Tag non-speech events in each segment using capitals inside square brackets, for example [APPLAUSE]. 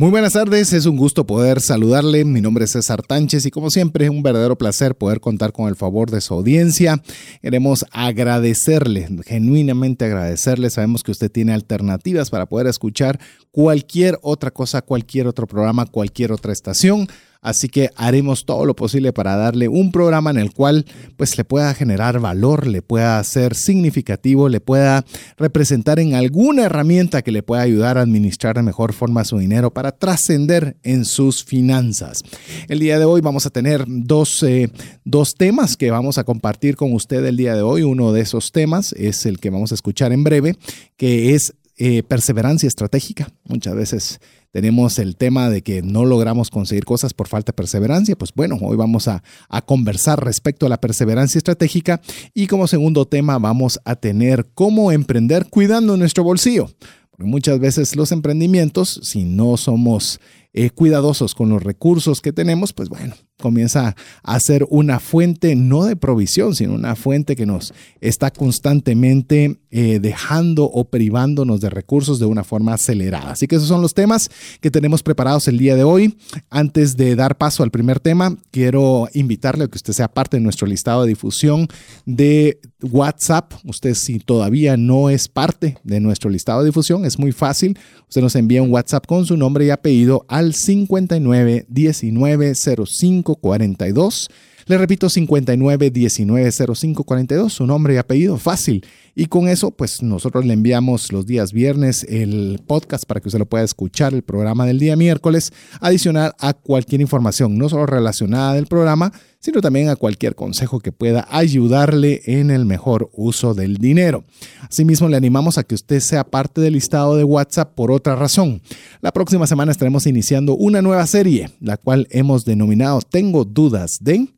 Muy buenas tardes, es un gusto poder saludarle. Mi nombre es César Tánchez y como siempre es un verdadero placer poder contar con el favor de su audiencia. Queremos agradecerle, genuinamente agradecerle. Sabemos que usted tiene alternativas para poder escuchar cualquier otra cosa, cualquier otro programa, cualquier otra estación. Así que haremos todo lo posible para darle un programa en el cual pues le pueda generar valor, le pueda ser significativo, le pueda representar en alguna herramienta que le pueda ayudar a administrar de mejor forma su dinero para trascender en sus finanzas. El día de hoy vamos a tener dos, eh, dos temas que vamos a compartir con usted el día de hoy. Uno de esos temas es el que vamos a escuchar en breve, que es eh, perseverancia estratégica. Muchas veces tenemos el tema de que no logramos conseguir cosas por falta de perseverancia. Pues bueno, hoy vamos a, conversar respecto a la perseverancia estratégica y como segundo tema vamos a tener cómo emprender cuidando nuestro bolsillo. Porque muchas veces los emprendimientos, si no somos eh, cuidadosos con los recursos que tenemos, pues bueno, comienza a ser una fuente no de provisión, sino una fuente que nos está constantemente eh, dejando o privándonos de recursos de una forma acelerada. Así que esos son los temas que tenemos preparados el día de hoy. Antes de dar paso al primer tema, quiero invitarle a que usted sea parte de nuestro listado de difusión de WhatsApp. Usted si todavía no es parte de nuestro listado de difusión, es muy fácil. Usted nos envía un WhatsApp con su nombre y apellido al 59 19 05 42. Le repito, 59 19 05 42, su nombre y apellido, fácil. Y con eso, pues nosotros le enviamos los días viernes el podcast para que usted lo pueda escuchar, el programa del día miércoles, adicional a cualquier información, no solo relacionada del programa, sino también a cualquier consejo que pueda ayudarle en el mejor uso del dinero. Asimismo, le animamos a que usted sea parte del listado de WhatsApp por otra razón. La próxima semana estaremos iniciando una nueva serie, la cual hemos denominado Tengo dudas de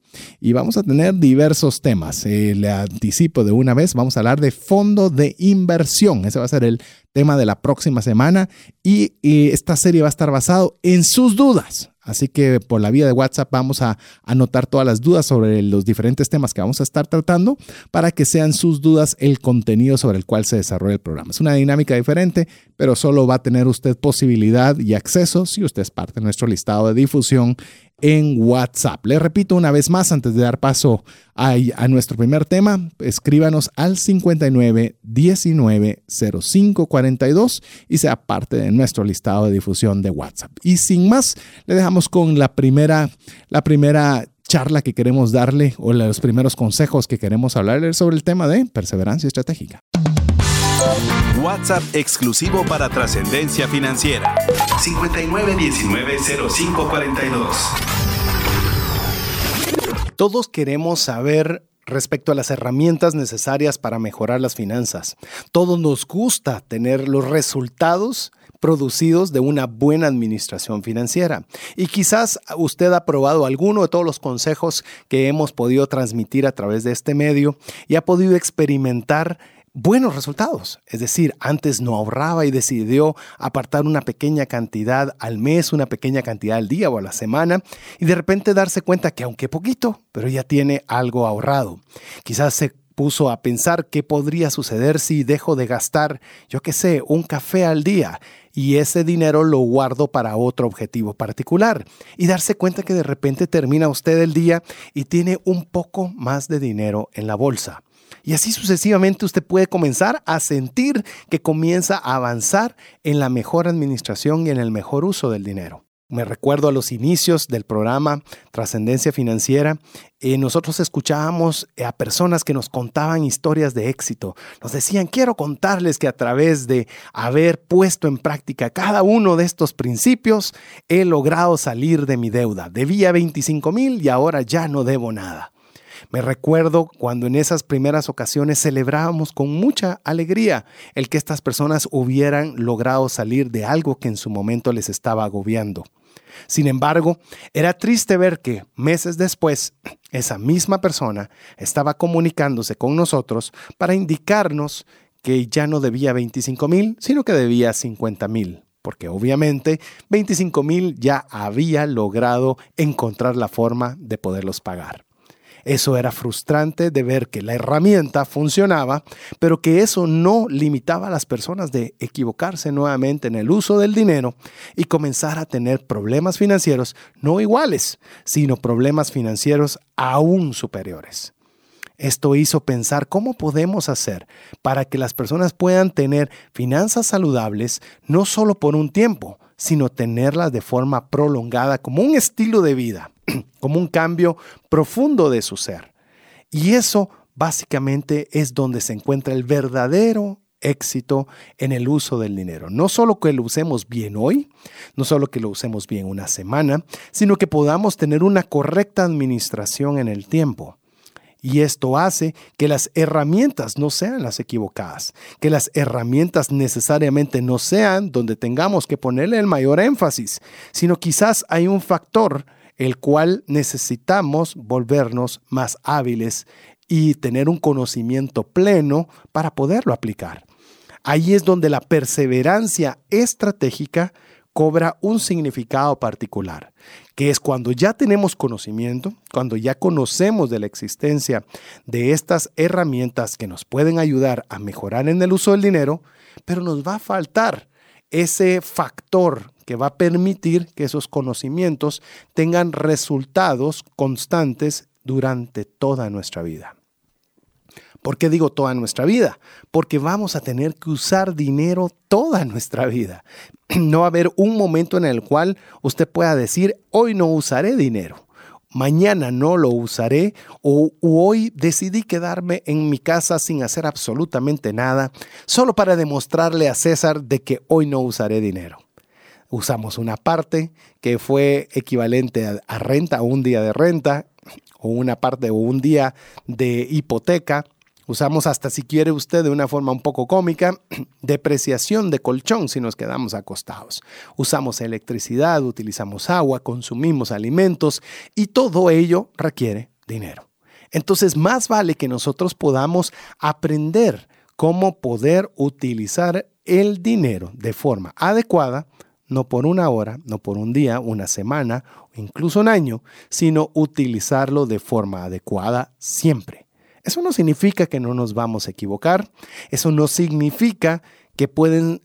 y vamos a tener diversos temas. Eh, le anticipo de una vez, vamos a hablar de fondo de inversión. Ese va a ser el tema de la próxima semana y, y esta serie va a estar basado en sus dudas. Así que por la vía de WhatsApp vamos a anotar todas las dudas sobre los diferentes temas que vamos a estar tratando para que sean sus dudas el contenido sobre el cual se desarrolla el programa. Es una dinámica diferente, pero solo va a tener usted posibilidad y acceso si usted es parte de nuestro listado de difusión en WhatsApp. Le repito una vez más antes de dar paso a, nuestro primer tema, escríbanos al 59 19 05 42 y sea parte de nuestro listado de difusión de WhatsApp. Y sin más, le dejamos con la primera, la primera charla que queremos darle o los primeros consejos que queremos hablarle sobre el tema de perseverancia estratégica. WhatsApp exclusivo para trascendencia financiera. 59190542. Todos queremos saber respecto a las herramientas necesarias para mejorar las finanzas. Todos nos gusta tener los resultados producidos de una buena administración financiera. Y quizás usted ha probado alguno de todos los consejos que hemos podido transmitir a través de este medio y ha podido experimentar buenos resultados. Es decir, antes no ahorraba y decidió apartar una pequeña cantidad al mes, una pequeña cantidad al día o a la semana y de repente darse cuenta que aunque poquito, pero ya tiene algo ahorrado. Quizás se puso a pensar qué podría suceder si dejo de gastar, yo qué sé, un café al día y ese dinero lo guardo para otro objetivo particular y darse cuenta que de repente termina usted el día y tiene un poco más de dinero en la bolsa. Y así sucesivamente usted puede comenzar a sentir que comienza a avanzar en la mejor administración y en el mejor uso del dinero. Me recuerdo a los inicios del programa Trascendencia Financiera, y nosotros escuchábamos a personas que nos contaban historias de éxito. Nos decían, quiero contarles que a través de haber puesto en práctica cada uno de estos principios, he logrado salir de mi deuda. Debía 25 mil y ahora ya no debo nada. Me recuerdo cuando en esas primeras ocasiones celebrábamos con mucha alegría el que estas personas hubieran logrado salir de algo que en su momento les estaba agobiando. Sin embargo, era triste ver que meses después [CLEARS THROAT] esa misma persona estaba comunicándose con nosotros para indicarnos que ya no debía 25 mil, sino que debía 50 mil, porque obviamente 25 mil ya había logrado encontrar la forma de poderlos pagar. Eso era frustrante de ver que la herramienta funcionaba, pero que eso no limitaba a las personas de equivocarse nuevamente en el uso del dinero y comenzar a tener problemas financieros no iguales, sino problemas financieros aún superiores. Esto hizo pensar cómo podemos hacer para que las personas puedan tener finanzas saludables no solo por un tiempo, sino tenerlas de forma prolongada como un estilo de vida. [CLEARS THROAT] como un cambio profundo de su ser. Y eso básicamente es donde se encuentra el verdadero éxito en el uso del dinero. No solo que lo usemos bien hoy, no solo que lo usemos bien una semana, sino que podamos tener una correcta administración en el tiempo. Y esto hace que las herramientas no sean las equivocadas, que las herramientas necesariamente no sean donde tengamos que ponerle el mayor énfasis, sino quizás hay un factor el cual necesitamos volvernos más hábiles y tener un conocimiento pleno para poderlo aplicar. Ahí es donde la perseverancia estratégica cobra un significado particular, que es cuando ya tenemos conocimiento, cuando ya conocemos de la existencia de estas herramientas que nos pueden ayudar a mejorar en el uso del dinero, pero nos va a faltar ese factor que va a permitir que esos conocimientos tengan resultados constantes durante toda nuestra vida. ¿Por qué digo toda nuestra vida? Porque vamos a tener que usar dinero toda nuestra vida. [CLEARS THROAT] No va a haber un momento en el cual usted pueda decir, hoy no usaré dinero, mañana no lo usaré o hoy decidí quedarme en mi casa sin hacer absolutamente nada, solo para demostrarle a César de que hoy no usaré dinero usamos una parte que fue equivalente a, renta, a un día de renta, o una parte o un día de hipoteca. Usamos hasta si quiere usted de una forma un poco cómica, [CLEARS THROAT] depreciación de colchón si nos quedamos acostados. Usamos electricidad, utilizamos agua, consumimos alimentos y todo ello requiere dinero. Entonces más vale que nosotros podamos aprender cómo poder utilizar el dinero de forma adecuada no por una hora, no por un día, una semana o incluso un año, sino utilizarlo de forma adecuada siempre. Eso no significa que no nos vamos a equivocar, eso no significa que pueden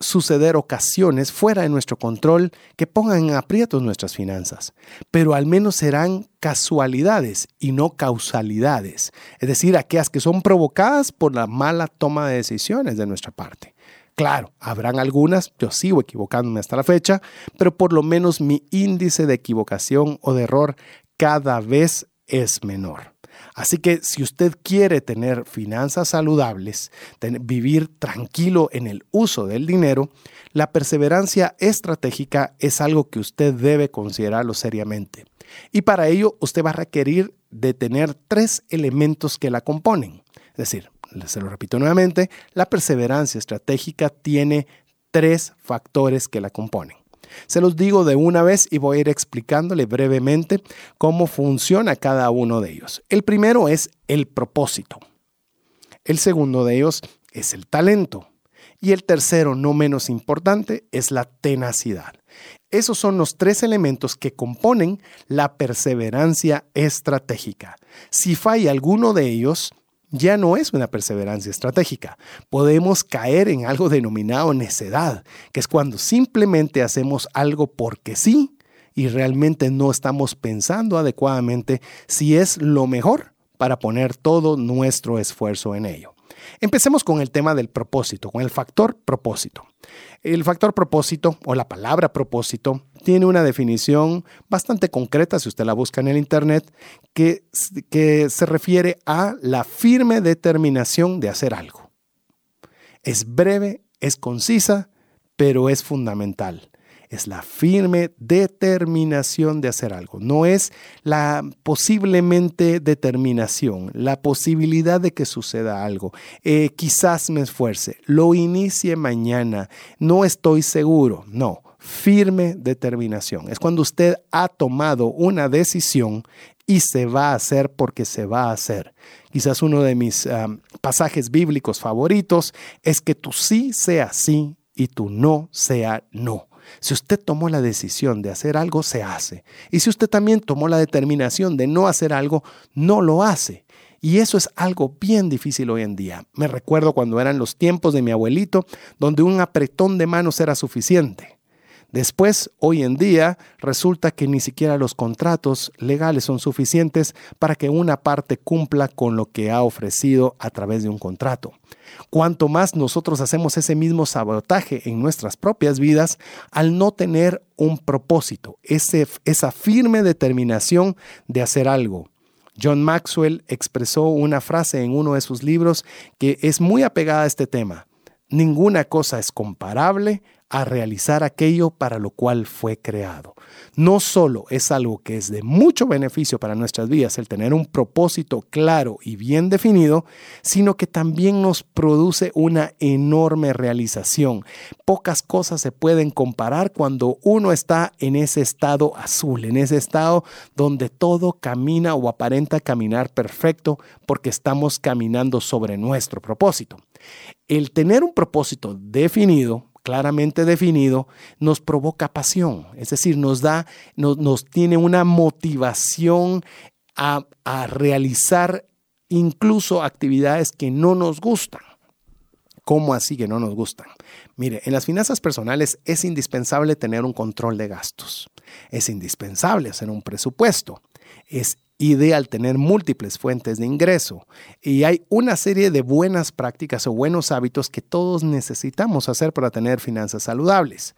suceder ocasiones fuera de nuestro control que pongan en aprietos nuestras finanzas, pero al menos serán casualidades y no causalidades, es decir, aquellas que son provocadas por la mala toma de decisiones de nuestra parte. Claro, habrán algunas, yo sigo equivocándome hasta la fecha, pero por lo menos mi índice de equivocación o de error cada vez es menor. Así que si usted quiere tener finanzas saludables, vivir tranquilo en el uso del dinero, la perseverancia estratégica es algo que usted debe considerarlo seriamente. Y para ello usted va a requerir de tener tres elementos que la componen. Es decir, se lo repito nuevamente, la perseverancia estratégica tiene tres factores que la componen. Se los digo de una vez y voy a ir explicándole brevemente cómo funciona cada uno de ellos. El primero es el propósito. El segundo de ellos es el talento. Y el tercero, no menos importante, es la tenacidad. Esos son los tres elementos que componen la perseverancia estratégica. Si falla alguno de ellos, ya no es una perseverancia estratégica. Podemos caer en algo denominado necedad, que es cuando simplemente hacemos algo porque sí y realmente no estamos pensando adecuadamente si es lo mejor para poner todo nuestro esfuerzo en ello. Empecemos con el tema del propósito, con el factor propósito. El factor propósito o la palabra propósito tiene una definición bastante concreta, si usted la busca en el Internet, que, que se refiere a la firme determinación de hacer algo. Es breve, es concisa, pero es fundamental es la firme determinación de hacer algo. No es la posiblemente determinación, la posibilidad de que suceda algo. Eh, quizás me esfuerce, lo inicie mañana, no estoy seguro. No, firme determinación. Es cuando usted ha tomado una decisión y se va a hacer porque se va a hacer. Quizás uno de mis pasajes bíblicos favoritos es que tu sí sea sí y tu no sea no. Si usted tomó la decisión de hacer algo, se hace. Y si usted también tomó la determinación de no hacer algo, no lo hace. Y eso es algo bien difícil hoy en día. Me recuerdo cuando eran los tiempos de mi abuelito, donde un apretón de manos era suficiente. Después, hoy en día, resulta que ni siquiera los contratos legales son suficientes para que una parte cumpla con lo que ha ofrecido a través de un contrato. Cuanto más nosotros hacemos ese mismo sabotaje en nuestras propias vidas al no tener un propósito, esa firme determinación de hacer algo. John Maxwell expresó una frase en uno de sus libros que es muy apegada a este tema. Ninguna cosa es comparable a realizar aquello para lo cual fue creado. No solo es algo que es de mucho beneficio para nuestras vidas el tener un propósito claro y bien definido, sino que también nos produce una enorme realización. Pocas cosas se pueden comparar cuando uno está en ese estado azul, en ese estado donde todo camina o aparenta caminar perfecto porque estamos caminando sobre nuestro propósito. El tener un propósito definido claramente definido, nos provoca pasión, es decir, nos da, nos, tiene una motivación a, a realizar incluso actividades que no nos gustan. ¿Cómo así que no nos gustan? Mire, en las finanzas personales es indispensable tener un control de gastos. Es indispensable hacer un presupuesto. Es ideal tener múltiples fuentes de ingreso y hay una serie de buenas prácticas o buenos hábitos que todos necesitamos hacer para tener finanzas saludables.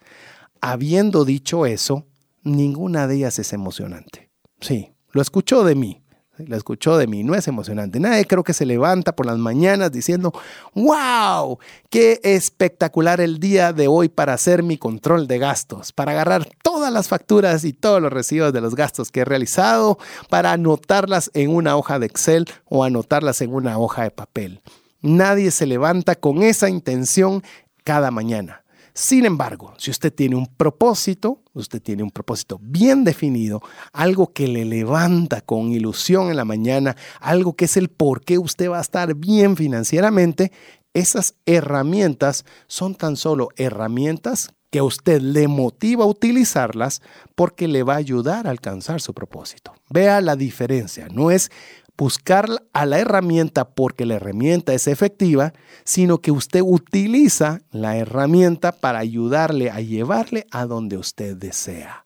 Habiendo dicho eso, ninguna de ellas es emocionante. Sí, lo escuchó de mí. La escuchó de mí, no es emocionante. Nadie creo que se levanta por las mañanas diciendo, wow, qué espectacular el día de hoy para hacer mi control de gastos, para agarrar todas las facturas y todos los recibos de los gastos que he realizado, para anotarlas en una hoja de Excel o anotarlas en una hoja de papel. Nadie se levanta con esa intención cada mañana. Sin embargo, si usted tiene un propósito, usted tiene un propósito bien definido, algo que le levanta con ilusión en la mañana, algo que es el por qué usted va a estar bien financieramente, esas herramientas son tan solo herramientas que usted le motiva a utilizarlas porque le va a ayudar a alcanzar su propósito. Vea la diferencia, no es buscar a la herramienta porque la herramienta es efectiva, sino que usted utiliza la herramienta para ayudarle a llevarle a donde usted desea.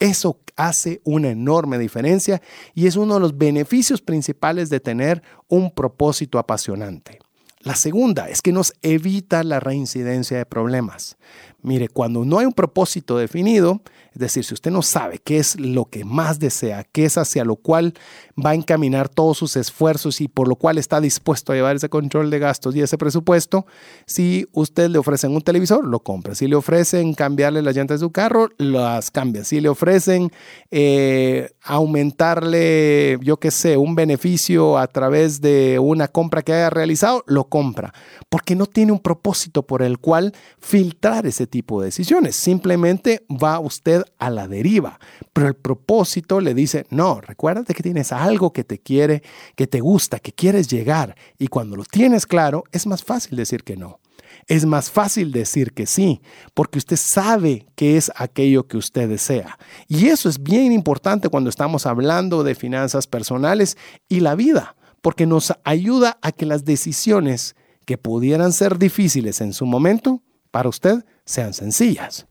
Eso hace una enorme diferencia y es uno de los beneficios principales de tener un propósito apasionante. La segunda es que nos evita la reincidencia de problemas. Mire, cuando no hay un propósito definido, es decir, si usted no sabe qué es lo que más desea, qué es hacia lo cual va a encaminar todos sus esfuerzos y por lo cual está dispuesto a llevar ese control de gastos y ese presupuesto, si usted le ofrecen un televisor, lo compra. Si le ofrecen cambiarle las llantas de su carro, las cambia. Si le ofrecen eh, aumentarle, yo qué sé, un beneficio a través de una compra que haya realizado, lo compra. Porque no tiene un propósito por el cual filtrar ese tipo de decisiones. Simplemente va usted a la deriva. Pero el propósito le dice, no, recuérdate que tienes algo que te quiere, que te gusta, que quieres llegar. Y cuando lo tienes claro, es más fácil decir que no. Es más fácil decir que sí, porque usted sabe qué es aquello que usted desea. Y eso es bien importante cuando estamos hablando de finanzas personales y la vida, porque nos ayuda a que las decisiones que pudieran ser difíciles en su momento, para usted sean sencillas.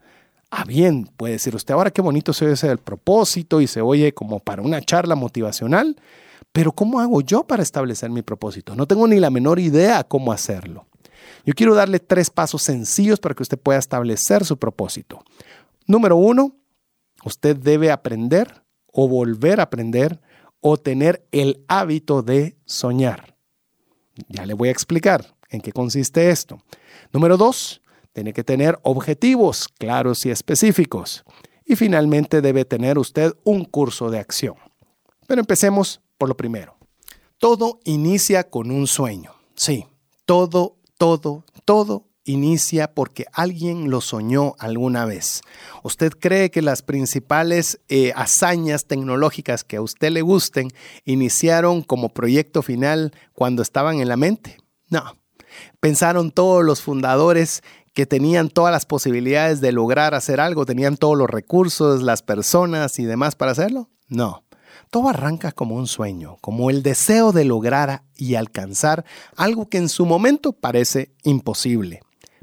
Ah, bien, puede decir usted, ahora qué bonito se oye ese el propósito y se oye como para una charla motivacional, pero ¿cómo hago yo para establecer mi propósito? No tengo ni la menor idea cómo hacerlo. Yo quiero darle tres pasos sencillos para que usted pueda establecer su propósito. Número uno, usted debe aprender o volver a aprender o tener el hábito de soñar. Ya le voy a explicar en qué consiste esto. Número dos, tiene que tener objetivos claros y específicos. Y finalmente debe tener usted un curso de acción. Pero empecemos por lo primero. Todo inicia con un sueño. Sí, todo, todo, todo inicia porque alguien lo soñó alguna vez. ¿Usted cree que las principales eh, hazañas tecnológicas que a usted le gusten iniciaron como proyecto final cuando estaban en la mente? No. Pensaron todos los fundadores que tenían todas las posibilidades de lograr hacer algo, tenían todos los recursos, las personas y demás para hacerlo? No. Todo arranca como un sueño, como el deseo de lograr y alcanzar algo que en su momento parece imposible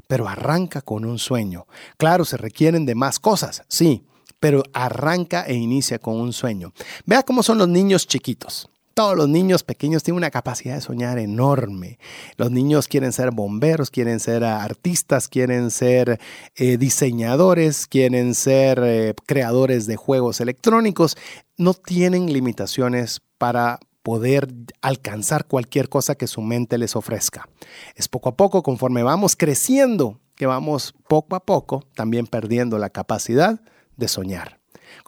pero arranca con un sueño. Claro, se requieren de más cosas, sí, pero arranca e inicia con un sueño. Vea cómo son los niños chiquitos. Todos los niños pequeños tienen una capacidad de soñar enorme. Los niños quieren ser bomberos, quieren ser artistas, quieren ser eh, diseñadores, quieren ser eh, creadores de juegos electrónicos. No tienen limitaciones para poder alcanzar cualquier cosa que su mente les ofrezca. Es poco a poco, conforme vamos creciendo, que vamos poco a poco también perdiendo la capacidad de soñar.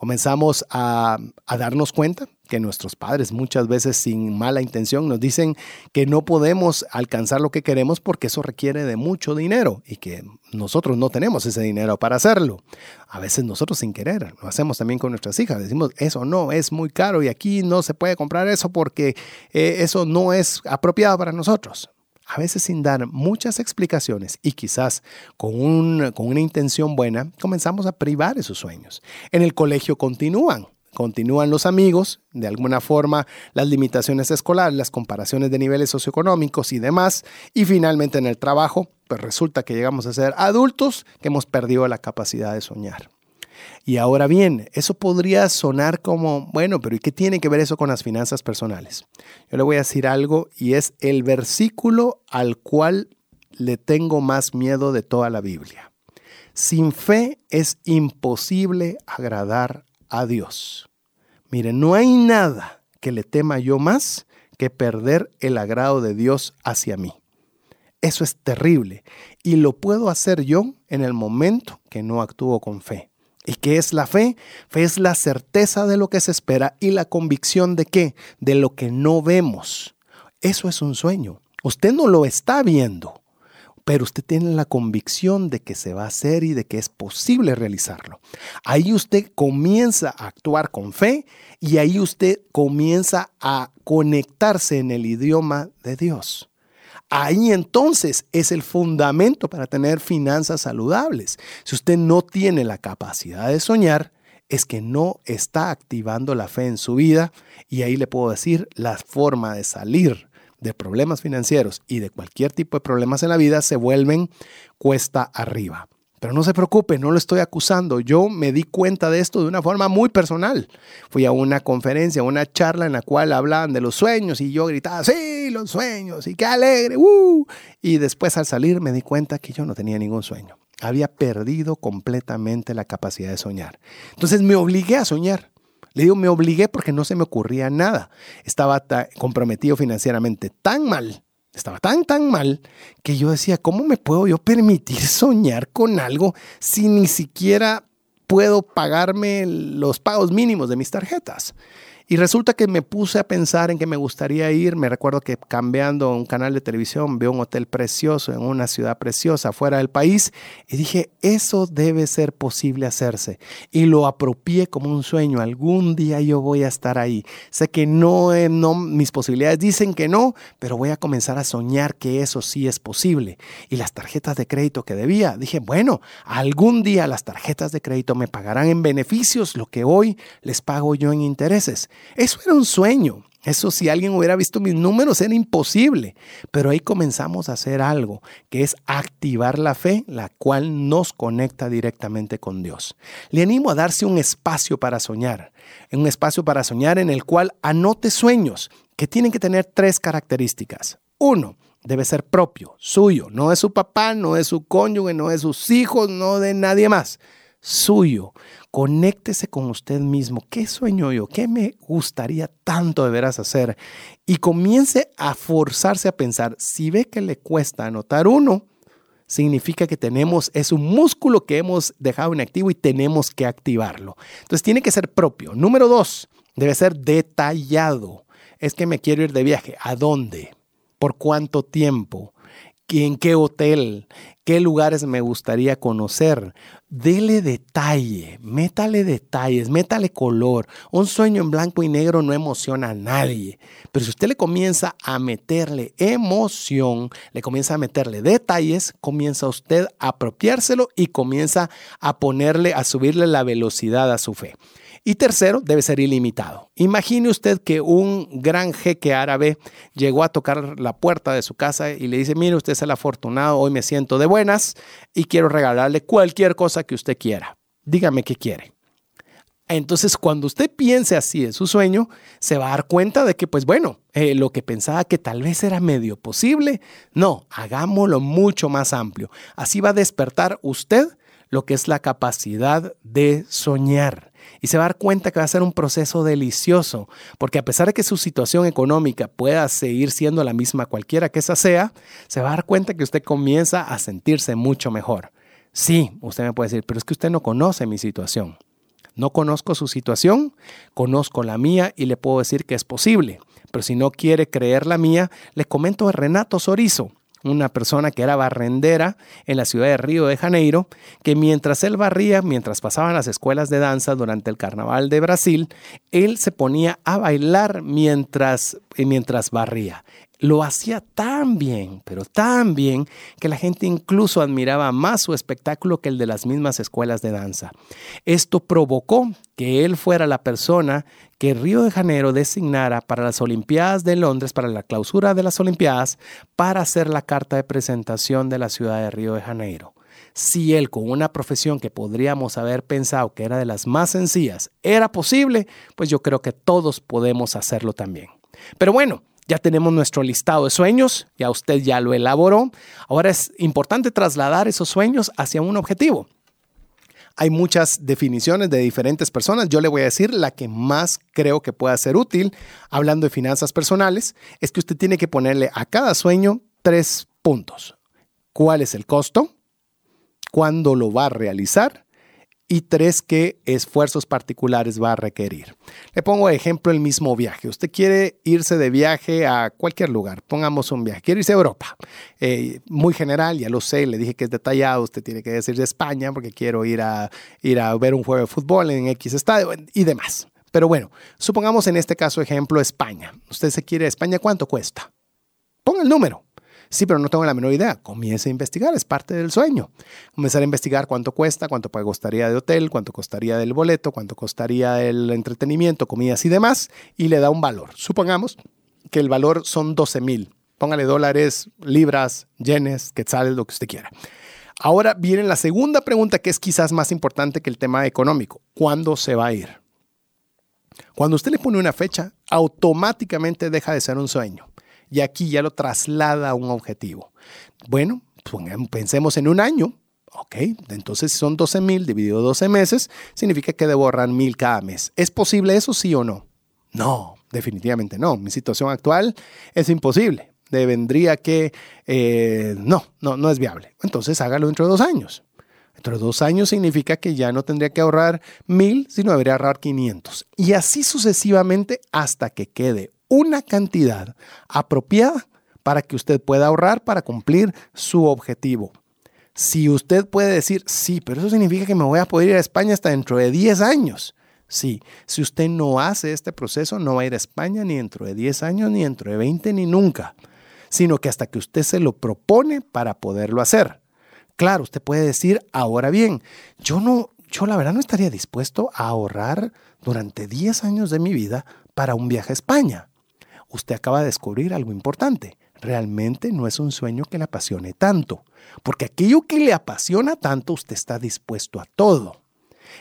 Comenzamos a, darnos cuenta que nuestros padres muchas veces sin mala intención nos dicen que no podemos alcanzar lo que queremos porque eso requiere de mucho dinero y que nosotros no tenemos ese dinero para hacerlo. A veces nosotros sin querer lo hacemos también con nuestras hijas. Decimos, eso no, es muy caro y aquí no se puede comprar eso porque eh, eso no es apropiado para nosotros a veces sin dar muchas explicaciones y quizás con, con, una intención buena, comenzamos a privar esos sueños. En el colegio continúan continúan los amigos, de alguna forma las limitaciones escolares, las comparaciones de niveles socioeconómicos y demás, y finalmente en el trabajo, pues resulta que llegamos a ser adultos que hemos perdido la capacidad de soñar. Y ahora bien, eso podría sonar como, bueno, pero ¿y qué tiene que ver eso con las finanzas personales? Yo le voy a decir algo y es el versículo al cual le tengo más miedo de toda la Biblia. Sin fe es imposible agradar a Dios. Mire, no hay nada que le tema yo más que perder el agrado de Dios hacia mí. Eso es terrible y lo puedo hacer yo en el momento que no actúo con fe. ¿Y qué es la fe? Fe es la certeza de lo que se espera y la convicción de qué? De lo que no vemos. Eso es un sueño. Usted no lo está viendo, pero usted tiene la convicción de que se va a hacer y de que es posible realizarlo. Ahí usted comienza a actuar con fe y ahí usted comienza a conectarse en el idioma de Dios. Ahí entonces es el fundamento para tener finanzas saludables. Si usted no tiene la capacidad de soñar, es que no está activando la fe en su vida y ahí le puedo decir la forma de salir de problemas financieros y de cualquier tipo de problemas en la vida se vuelven cuesta arriba. Pero no se preocupe, no lo estoy acusando. Yo me di cuenta de esto de una forma muy personal. Fui a una conferencia, una charla en la cual hablaban de los sueños y yo gritaba, sí, los sueños, y qué alegre, uh". Y después al salir me di cuenta que yo no tenía ningún sueño. Había perdido completamente la capacidad de soñar. Entonces me obligué a soñar. Le digo, me obligué porque no se me ocurría nada. Estaba comprometido financieramente tan mal, estaba tan, tan mal, que yo decía, ¿cómo me puedo yo permitir [LAUGHS] soñar con algo si ni siquiera puedo pagarme los pagos mínimos de mis tarjetas? Y resulta que me puse a pensar en que me gustaría ir. Me recuerdo que cambiando un canal de televisión veo un hotel precioso en una ciudad preciosa fuera del país y dije, eso debe ser posible hacerse. Y lo apropié como un sueño. Algún día yo voy a estar ahí. Sé que no, no mis posibilidades dicen que no, pero voy a comenzar a soñar que eso sí es posible. Y las tarjetas de crédito que debía, dije, bueno, algún día las tarjetas de crédito me pagarán en beneficios lo que hoy les pago yo en intereses. Eso era un sueño. Eso si alguien hubiera visto mis números era imposible. Pero ahí comenzamos a hacer algo, que es activar la fe, la cual nos conecta directamente con Dios. Le animo a darse un espacio para soñar, un espacio para soñar en el cual anote sueños que tienen que tener tres características. Uno, debe ser propio, suyo, no de su papá, no de su cónyuge, no de sus hijos, no de nadie más suyo. Conéctese con usted mismo. ¿Qué sueño yo? ¿Qué me gustaría tanto de veras hacer? Y comience a forzarse a pensar, si ve que le cuesta anotar uno, significa que tenemos, es un músculo que hemos dejado inactivo y tenemos que activarlo. Entonces tiene que ser propio. Número dos, debe ser detallado. Es que me quiero ir de viaje. ¿A dónde? ¿Por cuánto tiempo? en qué hotel, qué lugares me gustaría conocer. Dele detalle, métale detalles, métale color. Un sueño en blanco y negro no emociona a nadie. Pero si usted le comienza a meterle emoción, le comienza a meterle detalles, comienza usted a apropiárselo y comienza a ponerle, a subirle la velocidad a su fe. Y tercero, debe ser ilimitado. Imagine usted que un gran jeque árabe llegó a tocar la puerta de su casa y le dice, mire, usted es el afortunado, hoy me siento de buenas y quiero regalarle cualquier cosa que usted quiera. Dígame qué quiere. Entonces, cuando usted piense así en su sueño, se va a dar cuenta de que, pues bueno, eh, lo que pensaba que tal vez era medio posible, no, hagámoslo mucho más amplio. Así va a despertar usted lo que es la capacidad de soñar. Y se va a dar cuenta que va a ser un proceso delicioso, porque a pesar de que su situación económica pueda seguir siendo la misma cualquiera que esa sea, se va a dar cuenta que usted comienza a sentirse mucho mejor. Sí, usted me puede decir, pero es que usted no conoce mi situación. No conozco su situación, conozco la mía y le puedo decir que es posible. Pero si no quiere creer la mía, le comento a Renato Sorizo una persona que era barrendera en la ciudad de Río de Janeiro, que mientras él barría, mientras pasaban las escuelas de danza durante el carnaval de Brasil, él se ponía a bailar mientras, mientras barría lo hacía tan bien, pero tan bien, que la gente incluso admiraba más su espectáculo que el de las mismas escuelas de danza. Esto provocó que él fuera la persona que Río de Janeiro designara para las Olimpiadas de Londres, para la clausura de las Olimpiadas, para hacer la carta de presentación de la ciudad de Río de Janeiro. Si él con una profesión que podríamos haber pensado que era de las más sencillas era posible, pues yo creo que todos podemos hacerlo también. Pero bueno, ya tenemos nuestro listado de sueños, ya usted ya lo elaboró. Ahora es importante trasladar esos sueños hacia un objetivo. Hay muchas definiciones de diferentes personas. Yo le voy a decir la que más creo que pueda ser útil, hablando de finanzas personales, es que usted tiene que ponerle a cada sueño tres puntos. ¿Cuál es el costo? ¿Cuándo lo va a realizar? Y tres, qué esfuerzos particulares va a requerir. Le pongo de ejemplo el mismo viaje. Usted quiere irse de viaje a cualquier lugar, pongamos un viaje, quiere irse a Europa. Eh, muy general, ya lo sé, le dije que es detallado, usted tiene que decir de España porque quiero ir a, ir a ver un juego de fútbol en X estadio y demás. Pero bueno, supongamos en este caso ejemplo España. Usted se quiere a España, ¿cuánto cuesta? Ponga el número. Sí, pero no tengo la menor idea. Comience a investigar, es parte del sueño. Comenzar a investigar cuánto cuesta, cuánto costaría de hotel, cuánto costaría del boleto, cuánto costaría el entretenimiento, comidas y demás, y le da un valor. Supongamos que el valor son 12 mil. Póngale dólares, libras, yenes, quetzales, lo que usted quiera. Ahora viene la segunda pregunta que es quizás más importante que el tema económico. ¿Cuándo se va a ir? Cuando usted le pone una fecha, automáticamente deja de ser un sueño y aquí ya lo traslada a un objetivo. Bueno, pensemos en un año. Ok, entonces son 12 mil dividido 12 meses, significa que debo ahorrar mil cada mes. ¿Es posible eso, sí o no? No, definitivamente no. Mi situación actual es imposible. Vendría que eh, no, no, no es viable. Entonces hágalo dentro de dos años. Dentro de dos años significa que ya no tendría que ahorrar mil, sino debería ahorrar 500. Y así sucesivamente hasta que quede una cantidad apropiada para que usted pueda ahorrar para cumplir su objetivo. Si usted puede decir, sí, pero eso significa que me voy a poder ir a España hasta dentro de 10 años. Sí, si usted no hace este proceso, no va a ir a España ni dentro de 10 años, ni dentro de 20, ni nunca, sino que hasta que usted se lo propone para poderlo hacer. Claro, usted puede decir, ahora bien, yo no, yo la verdad no estaría dispuesto a ahorrar durante 10 años de mi vida para un viaje a España usted acaba de descubrir algo importante. Realmente no es un sueño que le apasione tanto, porque aquello que le apasiona tanto, usted está dispuesto a todo.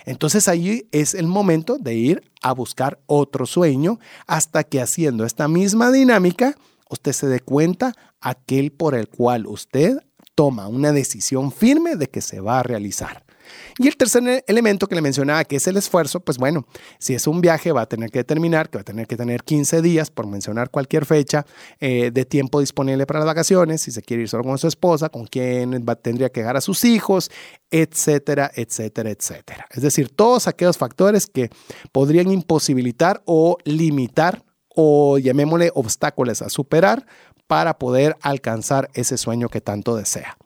Entonces ahí es el momento de ir a buscar otro sueño hasta que haciendo esta misma dinámica, usted se dé cuenta aquel por el cual usted toma una decisión firme de que se va a realizar. Y el tercer elemento que le mencionaba, que es el esfuerzo, pues bueno, si es un viaje va a tener que determinar que va a tener que tener 15 días, por mencionar cualquier fecha, eh, de tiempo disponible para las vacaciones, si se quiere ir solo con su esposa, con quién va, tendría que dejar a sus hijos, etcétera, etcétera, etcétera. Es decir, todos aquellos factores que podrían imposibilitar o limitar o llamémosle obstáculos a superar para poder alcanzar ese sueño que tanto desea.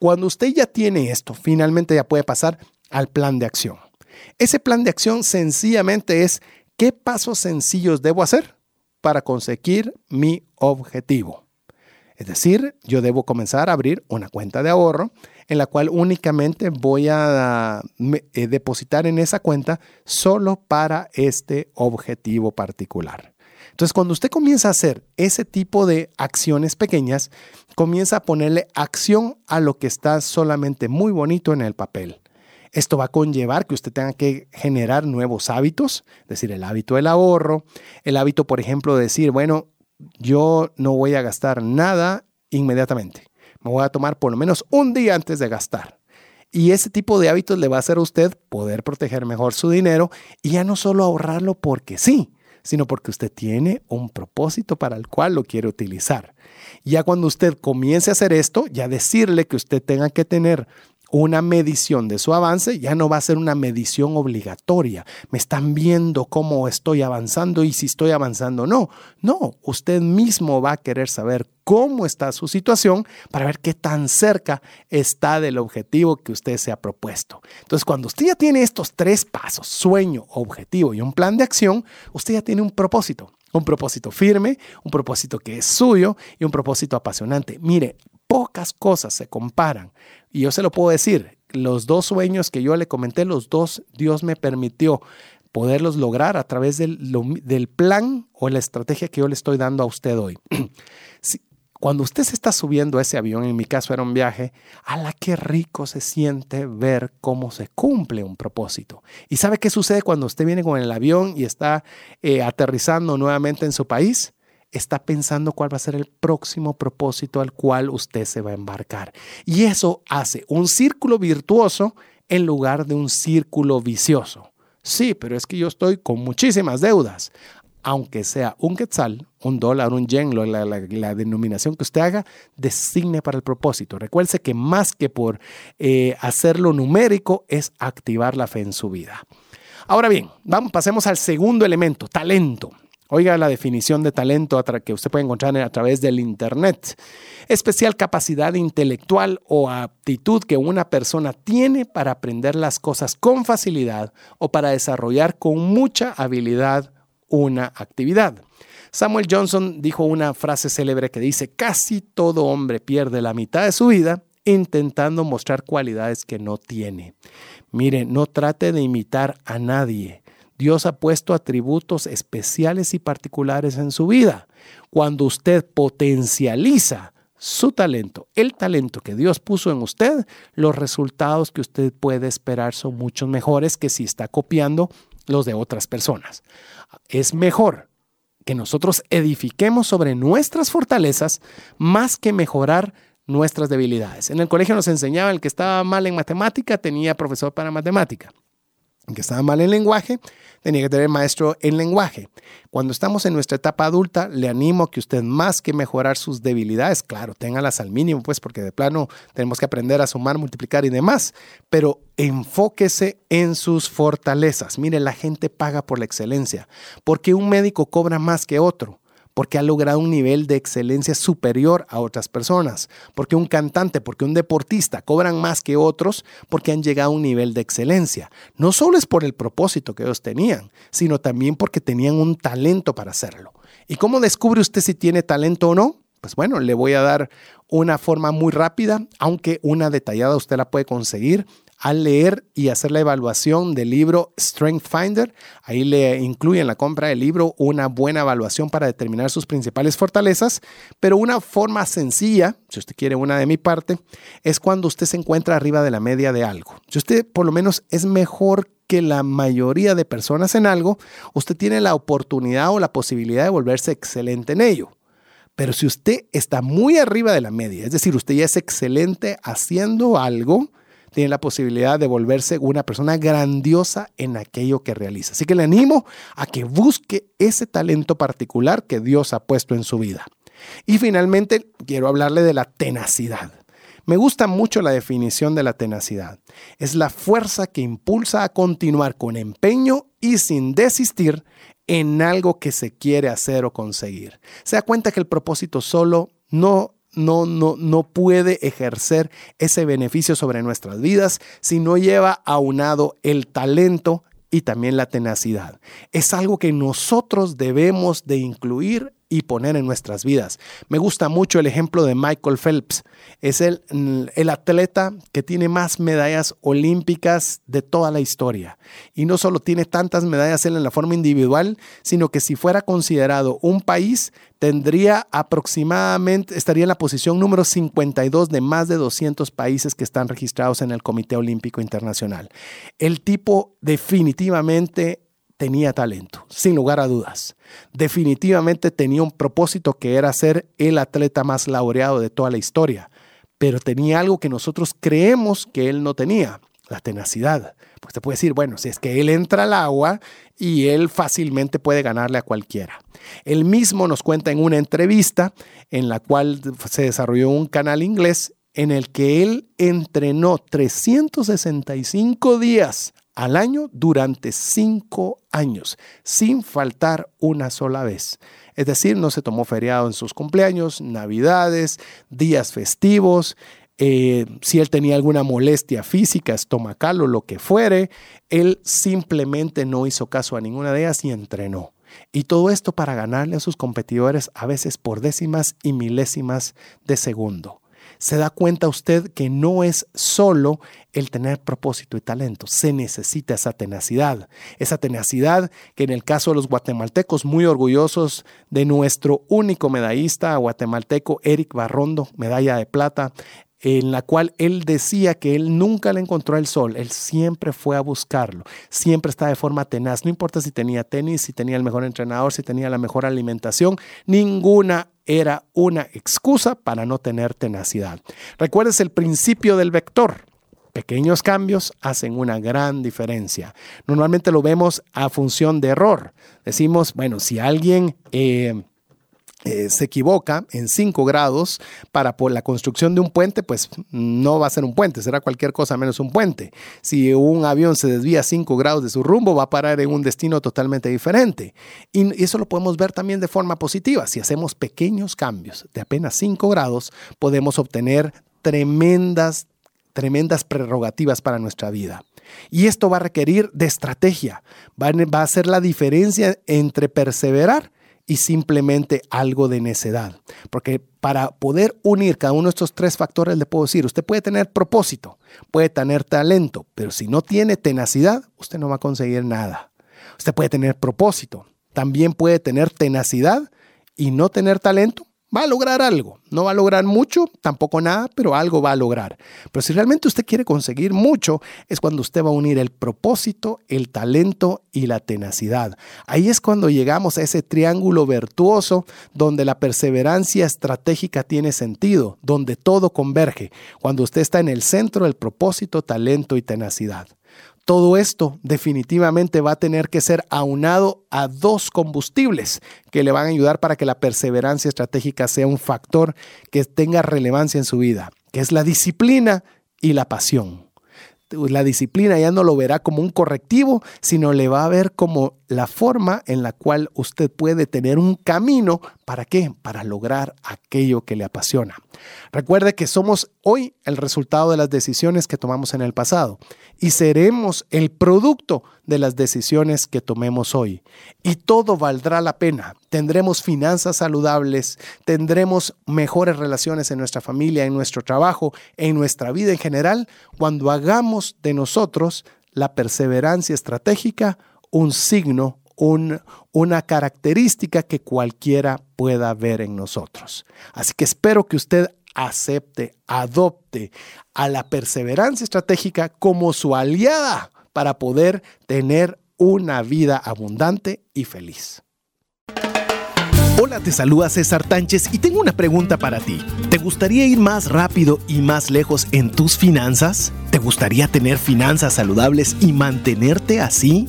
Cuando usted ya tiene esto, finalmente ya puede pasar al plan de acción. Ese plan de acción sencillamente es qué pasos sencillos debo hacer para conseguir mi objetivo. Es decir, yo debo comenzar a abrir una cuenta de ahorro en la cual únicamente voy a eh, depositar en esa cuenta solo para este objetivo particular. Entonces, cuando usted comienza a hacer ese tipo de acciones pequeñas, comienza a ponerle acción a lo que está solamente muy bonito en el papel. Esto va a conllevar que usted tenga que generar nuevos hábitos, es decir, el hábito del ahorro, el hábito, por ejemplo, de decir, bueno, yo no voy a gastar nada inmediatamente. Me voy a tomar por lo menos un día antes de gastar. Y ese tipo de hábitos le va a hacer a usted poder proteger mejor su dinero y ya no solo ahorrarlo porque sí, sino porque usted tiene un propósito para el cual lo quiere utilizar. Ya cuando usted comience a hacer esto, ya decirle que usted tenga que tener una medición de su avance ya no va a ser una medición obligatoria. Me están viendo cómo estoy avanzando y si estoy avanzando o no. No, usted mismo va a querer saber cómo está su situación para ver qué tan cerca está del objetivo que usted se ha propuesto. Entonces, cuando usted ya tiene estos tres pasos, sueño, objetivo y un plan de acción, usted ya tiene un propósito. Un propósito firme, un propósito que es suyo y un propósito apasionante. Mire, pocas cosas se comparan. Y yo se lo puedo decir, los dos sueños que yo le comenté, los dos Dios me permitió poderlos lograr a través del, plan o la estrategia que yo le estoy dando a usted hoy. [CLEARS THROAT] cuando usted se está subiendo a ese avión, en mi caso era un viaje, a la que rico se siente ver cómo se cumple un propósito. ¿Y sabe qué sucede cuando usted viene con el avión y está eh, aterrizando nuevamente en su país? Está pensando cuál va a ser el próximo propósito al cual usted se va a embarcar. Y eso hace un círculo virtuoso en lugar de un círculo vicioso. Sí, pero es que yo estoy con muchísimas deudas. Aunque sea un quetzal, un dólar, un yen, la, denominación que usted haga, designe para el propósito. Recuerde que más que por eh, hacerlo numérico, es activar la fe en su vida. Ahora bien, vamos, pasemos al segundo elemento, talento. Oiga la definición de talento que usted puede encontrar a través del Internet. Especial capacidad intelectual o aptitud que una persona tiene para aprender las cosas con facilidad o para desarrollar con mucha habilidad una actividad. Samuel Johnson dijo una frase célebre que dice, casi todo hombre pierde la mitad de su vida intentando mostrar cualidades que no tiene. Mire, no trate de imitar a nadie. Dios ha puesto atributos especiales y particulares en su vida. Cuando usted potencializa su talento, el talento que Dios puso en usted, los resultados que usted puede esperar son mucho mejores que si está copiando los de otras personas. Es mejor que nosotros edifiquemos sobre nuestras fortalezas más que mejorar nuestras debilidades. En el colegio nos enseñaba el que estaba mal en matemática tenía profesor para matemática que estaba mal en lenguaje, tenía que tener maestro en lenguaje. Cuando estamos en nuestra etapa adulta, le animo a que usted más que mejorar sus debilidades, claro, téngalas al mínimo, pues porque de plano tenemos que aprender a sumar, multiplicar y demás, pero enfóquese en sus fortalezas. Mire, la gente paga por la excelencia, porque un médico cobra más que otro porque ha logrado un nivel de excelencia superior a otras personas, porque un cantante, porque un deportista cobran más que otros porque han llegado a un nivel de excelencia. No solo es por el propósito que ellos tenían, sino también porque tenían un talento para hacerlo. ¿Y cómo descubre usted si tiene talento o no? Pues bueno, le voy a dar una forma muy rápida, aunque una detallada usted la puede conseguir al leer y hacer la evaluación del libro Strength Finder. Ahí le incluye en la compra del libro una buena evaluación para determinar sus principales fortalezas, pero una forma sencilla, si usted quiere una de mi parte, es cuando usted se encuentra arriba de la media de algo. Si usted por lo menos es mejor que la mayoría de personas en algo, usted tiene la oportunidad o la posibilidad de volverse excelente en ello. Pero si usted está muy arriba de la media, es decir, usted ya es excelente haciendo algo, tiene la posibilidad de volverse una persona grandiosa en aquello que realiza. Así que le animo a que busque ese talento particular que Dios ha puesto en su vida. Y finalmente quiero hablarle de la tenacidad. Me gusta mucho la definición de la tenacidad. Es la fuerza que impulsa a continuar con empeño y sin desistir en algo que se quiere hacer o conseguir. Se da cuenta que el propósito solo no no, no, no puede ejercer ese beneficio sobre nuestras vidas si no lleva aunado el talento y también la tenacidad. Es algo que nosotros debemos de incluir y poner en nuestras vidas. Me gusta mucho el ejemplo de Michael Phelps. Es el, el, atleta que tiene más medallas olímpicas de toda la historia. Y no solo tiene tantas medallas él en la forma individual, sino que si fuera considerado un país, tendría aproximadamente, estaría en la posición número 52 de más de 200 países que están registrados en el Comité Olímpico Internacional. El tipo definitivamente tenía talento, sin lugar a dudas. Definitivamente tenía un propósito que era ser el atleta más laureado de toda la historia, pero tenía algo que nosotros creemos que él no tenía, la tenacidad. Pues te puede decir, bueno, si es que él entra al agua y él fácilmente puede ganarle a cualquiera. Él mismo nos cuenta en una entrevista en la cual se desarrolló un canal inglés en el que él entrenó 365 días al año durante cinco años, sin faltar una sola vez. Es decir, no se tomó feriado en sus cumpleaños, navidades, días festivos. Eh, si él tenía alguna molestia física, estomacal o lo que fuere, él simplemente no hizo caso a ninguna de ellas y entrenó. Y todo esto para ganarle a sus competidores a veces por décimas y milésimas de segundo se da cuenta usted que no es solo el tener propósito y talento, se necesita esa tenacidad, esa tenacidad que en el caso de los guatemaltecos, muy orgullosos de nuestro único medallista guatemalteco, Eric Barrondo, medalla de plata, en la cual él decía que él nunca le encontró el sol, él siempre fue a buscarlo, siempre está de forma tenaz, no importa si tenía tenis, si tenía el mejor entrenador, si tenía la mejor alimentación, ninguna era una excusa para no tener tenacidad. Recuerdes el principio del vector. Pequeños cambios hacen una gran diferencia. Normalmente lo vemos a función de error. Decimos, bueno, si alguien eh, eh, se equivoca en 5 grados para por la construcción de un puente, pues no va a ser un puente, será cualquier cosa menos un puente. Si un avión se desvía 5 grados de su rumbo, va a parar en un destino totalmente diferente. Y eso lo podemos ver también de forma positiva. Si hacemos pequeños cambios de apenas 5 grados, podemos obtener tremendas, tremendas prerrogativas para nuestra vida. Y esto va a requerir de estrategia, va a ser la diferencia entre perseverar y simplemente algo de necedad. Porque para poder unir cada uno de estos tres factores, le puedo decir, usted puede tener propósito, puede tener talento, pero si no tiene tenacidad, usted no va a conseguir nada. Usted puede tener propósito, también puede tener tenacidad y no tener talento, va a lograr algo. No va a lograr mucho, tampoco nada, pero algo va a lograr. Pero si realmente usted quiere conseguir mucho, es cuando usted va a unir el propósito, el talento y la tenacidad. Ahí es cuando llegamos a ese triángulo virtuoso donde la perseverancia estratégica tiene sentido, donde todo converge, cuando usted está en el centro del propósito, talento y tenacidad. Todo esto definitivamente va a tener que ser aunado a dos combustibles que le van a ayudar para que la perseverancia estratégica sea un factor que tenga relevancia en su vida, que es la disciplina y la pasión. La disciplina ya no lo verá como un correctivo, sino le va a ver como la forma en la cual usted puede tener un camino. ¿Para qué? Para lograr aquello que le apasiona. Recuerde que somos hoy el resultado de las decisiones que tomamos en el pasado y seremos el producto de las decisiones que tomemos hoy. Y todo valdrá la pena. Tendremos finanzas saludables, tendremos mejores relaciones en nuestra familia, en nuestro trabajo, en nuestra vida en general, cuando hagamos de nosotros la perseverancia estratégica un signo, una característica que cualquiera pueda ver en nosotros. Así que espero que usted acepte, adopte a la perseverancia estratégica como su aliada para poder tener una vida abundante y feliz. Hola, te saluda César Tánchez y tengo una pregunta para ti. ¿Te gustaría ir más rápido y más lejos en tus finanzas? ¿Te gustaría tener finanzas saludables y mantenerte así?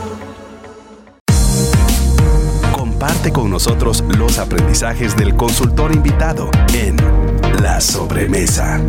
Comparte con nosotros los aprendizajes del consultor invitado en La Sobremesa.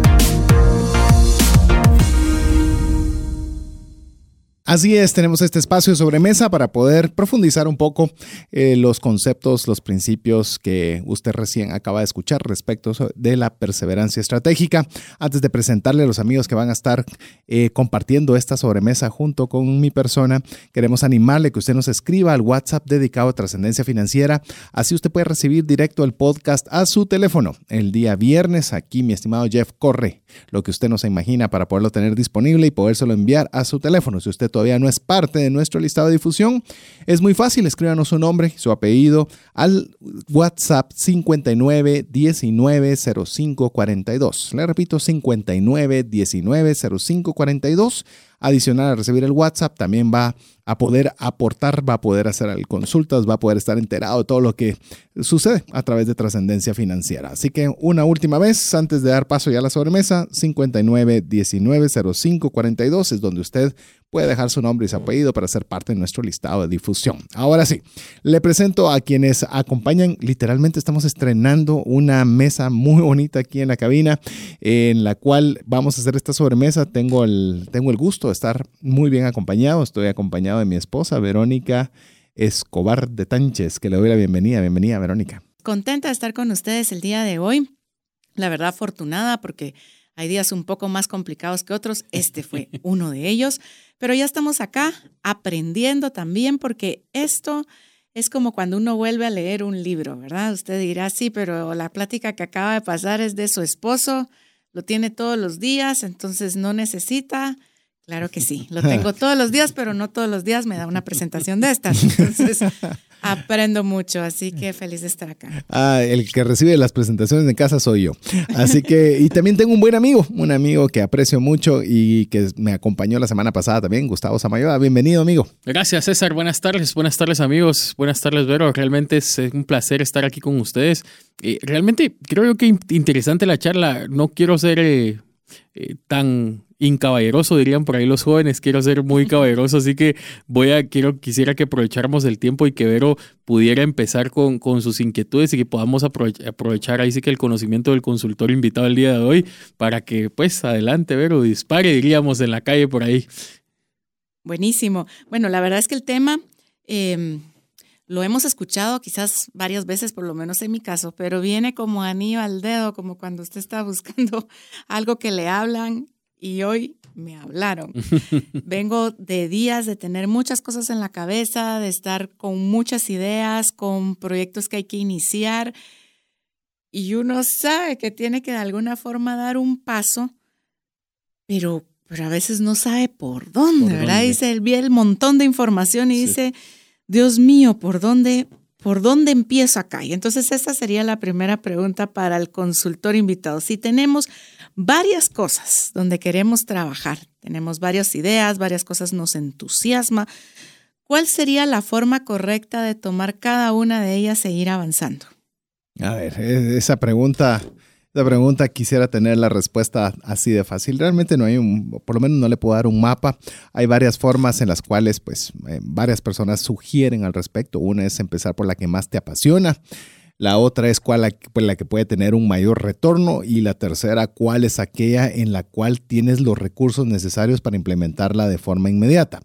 Así es, tenemos este espacio sobre mesa para poder profundizar un poco eh, los conceptos, los principios que usted recién acaba de escuchar respecto de la perseverancia estratégica. Antes de presentarle a los amigos que van a estar eh, compartiendo esta sobremesa junto con mi persona, queremos animarle que usted nos escriba al WhatsApp dedicado a trascendencia financiera. Así usted puede recibir directo el podcast a su teléfono. El día viernes, aquí mi estimado Jeff corre lo que usted no se imagina para poderlo tener disponible y podérselo enviar a su teléfono. Si usted todavía no es parte de nuestro listado de difusión, es muy fácil, escríbanos su nombre, su apellido al WhatsApp 59 19 05 42. Le repito, 59 19 05 42 adicional a recibir el WhatsApp, también va a poder aportar, va a poder hacer consultas, va a poder estar enterado de todo lo que sucede a través de trascendencia financiera. Así que una última vez, antes de dar paso ya a la sobremesa, 59 19 05 42 es donde usted puede dejar su nombre y su apellido para ser parte de nuestro listado de difusión. Ahora sí, le presento a quienes acompañan. Literalmente estamos estrenando una mesa muy bonita aquí en la cabina en la cual vamos a hacer esta sobremesa. Tengo el, tengo el gusto estar muy bien acompañado. Estoy acompañado de mi esposa, Verónica Escobar de Tánchez, que le doy la bienvenida. Bienvenida, Verónica. Contenta de estar con ustedes el día de hoy. La verdad, afortunada porque hay días un poco más complicados que otros. Este fue [LAUGHS] uno de ellos. Pero ya estamos acá aprendiendo también porque esto es como cuando uno vuelve a leer un libro, ¿verdad? Usted dirá, sí, pero la plática que acaba de pasar es de su esposo, lo tiene todos los días, entonces no necesita. Claro que sí, lo [LAUGHS] tengo todos los días, pero no todos los días me da una presentación de estas. Entonces, [LAUGHS] Aprendo mucho, así que feliz de estar acá. Ah, el que recibe las presentaciones en casa soy yo. Así que, y también tengo un buen amigo, un amigo que aprecio mucho y que me acompañó la semana pasada también, Gustavo Samayoa. Bienvenido, amigo. Gracias, César. Buenas tardes, buenas tardes, amigos. Buenas tardes, Vero. Realmente es un placer estar aquí con ustedes. Eh, realmente creo que interesante la charla. No quiero ser eh, eh, tan incaballeroso, dirían por ahí los jóvenes. Quiero ser muy caballeroso, así que voy a, quiero, quisiera que aprovecháramos el tiempo y que Vero pudiera empezar con, con sus inquietudes y que podamos aprovechar ahí sí que el conocimiento del consultor invitado el día de hoy para que, pues, adelante, Vero, dispare, diríamos, en la calle por ahí. Buenísimo. Bueno, la verdad es que el tema em, lo hemos escuchado quizás varias veces, por lo menos en mi caso, pero viene como anillo al dedo, como cuando usted está buscando [LAUGHS] algo que le hablan y hoy me hablaron. [LAUGHS] Vengo de días de tener muchas cosas en la cabeza, de estar con muchas ideas, con proyectos que hay que iniciar. Y uno sabe que tiene que de alguna forma dar un paso, pero, pero a veces no sabe por dónde, ¿verdad? Dice, el montón de información y dice, Dios mío, ¿por dónde, ¿por dónde empiezo acá? Y entonces esta sería la primera pregunta para el consultor invitado. Si tenemos varias cosas donde queremos trabajar. Tenemos varias ideas, varias cosas nos entusiasma. ¿Cuál sería la forma correcta de tomar cada una de ellas e ir avanzando? A ver, e, esa pregunta, esa pregunta quisiera tener la respuesta así de fácil. Realmente no hay un, por lo menos no le puedo dar un mapa. Hay varias formas en las cuales, pues, eh, varias personas sugieren al respecto. Una es empezar por la que más te apasiona. La otra es cuál pues, la que puede tener un mayor retorno y la tercera cuál es aquella en la cual tienes los recursos necesarios para implementarla de forma inmediata.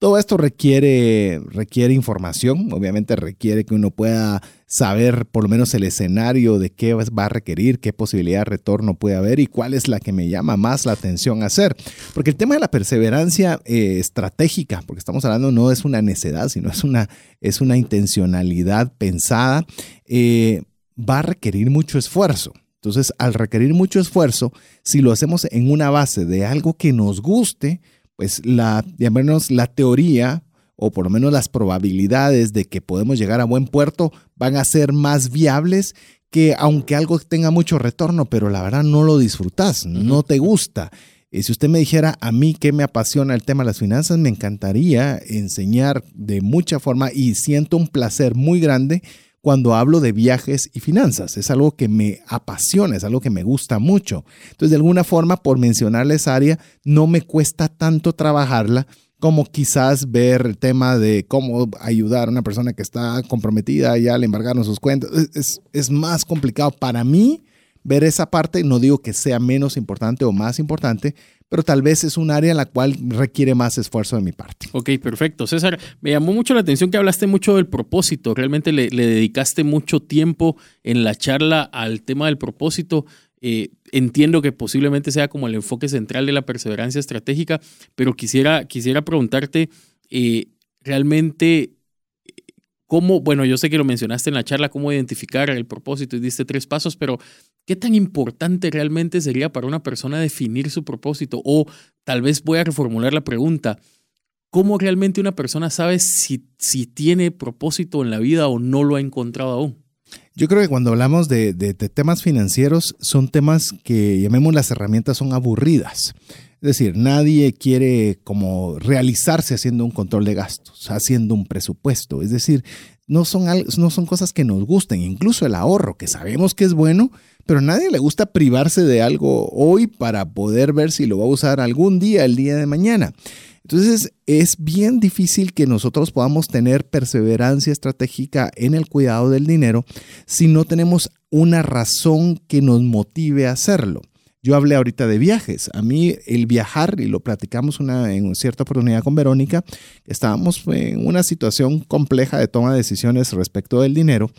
Todo esto requiere, requiere información, obviamente requiere que uno pueda saber por lo menos el escenario de qué va a requerir, qué posibilidad de retorno puede haber y cuál es la que me llama más la atención hacer. Porque el tema de la perseverancia eh, estratégica, porque estamos hablando no es una necedad, sino es una, es una intencionalidad pensada, eh, va a requerir mucho esfuerzo. Entonces, al requerir mucho esfuerzo, si lo hacemos en una base de algo que nos guste, pues la, menos la teoría o por lo menos las probabilidades de que podemos llegar a buen puerto van a ser más viables que aunque algo tenga mucho retorno, pero la verdad no lo disfrutas, no te gusta. Y si usted me dijera a mí que me apasiona el tema de las finanzas, me encantaría enseñar de mucha forma y siento un placer muy grande cuando hablo de viajes y finanzas. Es algo que me apasiona, es algo que me gusta mucho. Entonces, de alguna forma, por mencionarle esa área, no me cuesta tanto trabajarla como quizás ver el tema de cómo ayudar a una persona que está comprometida, ya le embargaron sus cuentas. Es, es más complicado para mí ver esa parte. No digo que sea menos importante o más importante, pero tal vez es un área en la cual requiere más esfuerzo de mi parte. Ok, perfecto. César, me llamó mucho la atención que hablaste mucho del propósito. Realmente le, dedicaste mucho tiempo en la charla al tema del propósito. Eh, entiendo que posiblemente sea como el enfoque central de la perseverancia estratégica, pero quisiera, quisiera preguntarte, eh, realmente cómo, bueno, yo sé que lo mencionaste en la charla, cómo identificar el propósito y diste tres pasos, pero ¿qué tan importante realmente sería para una persona definir su propósito? O tal vez voy a reformular la pregunta, ¿cómo realmente una persona sabe si, si tiene propósito en la vida o no lo ha encontrado aún? Yo creo que cuando hablamos de, de, temas financieros son temas que llamemos las herramientas son aburridas. Es decir, nadie quiere como realizarse haciendo un control de gastos, haciendo un presupuesto. Es decir, no son, no son cosas que nos gusten, incluso el ahorro, que sabemos que es bueno, pero a nadie le gusta privarse de algo hoy para poder ver si lo va a usar algún día, el día de mañana. Entonces es bien difícil que nosotros podamos tener perseverancia estratégica en el cuidado del dinero si no tenemos una razón que nos motive a hacerlo. Yo hablé ahorita de viajes. A mí el viajar, y lo platicamos una, en cierta oportunidad con Verónica, estábamos en una situación compleja de toma de decisiones respecto del dinero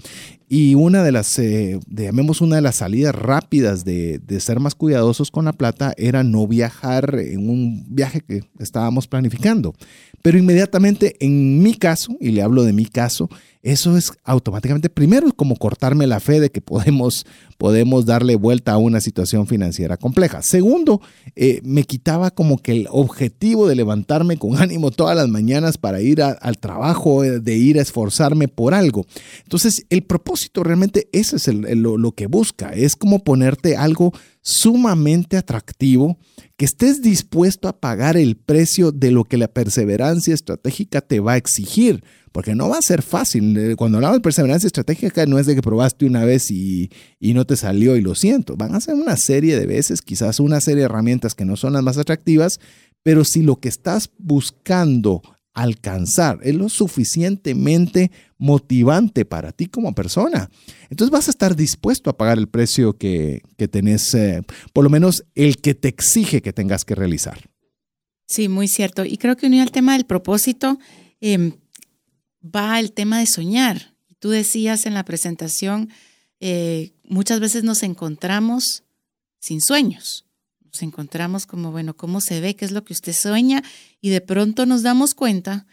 y una de las, eh, llamemos una de las salidas rápidas de, de, ser más cuidadosos con la plata era no viajar en un viaje que estábamos planificando. Pero inmediatamente en mi caso, y le hablo de mi caso, eso es automáticamente, primero, como cortarme la fe de que podemos, podemos darle vuelta a una situación financiera compleja. Segundo, eh, me quitaba como que el objetivo de levantarme con [LAUGHS] ánimo todas las mañanas para ir al trabajo, eh, de ir a esforzarme por algo. Entonces, el propósito realmente, es lo, lo que busca, es como ponerte algo sumamente atractivo, que estés dispuesto a pagar el precio de lo que la perseverancia estratégica te va a exigir porque no va a ser fácil. Eh, cuando hablamos de perseverancia estratégica, no es de que probaste una vez y, y, no te salió y lo siento. Van a ser una serie de veces, quizás una serie de herramientas que no son las más atractivas, pero si lo que estás buscando alcanzar es lo suficientemente motivante para ti como persona, entonces vas a estar dispuesto a pagar el precio que, que tenés, eh, por lo menos el que te exige que tengas que realizar. Sí, muy cierto. Y creo que unido al tema del propósito, eh, va el tema de soñar. Tú decías en la presentación, eh, muchas veces nos encontramos sin sueños. Nos encontramos como, bueno, ¿cómo se ve? ¿Qué es lo que usted sueña? Y de pronto nos damos cuenta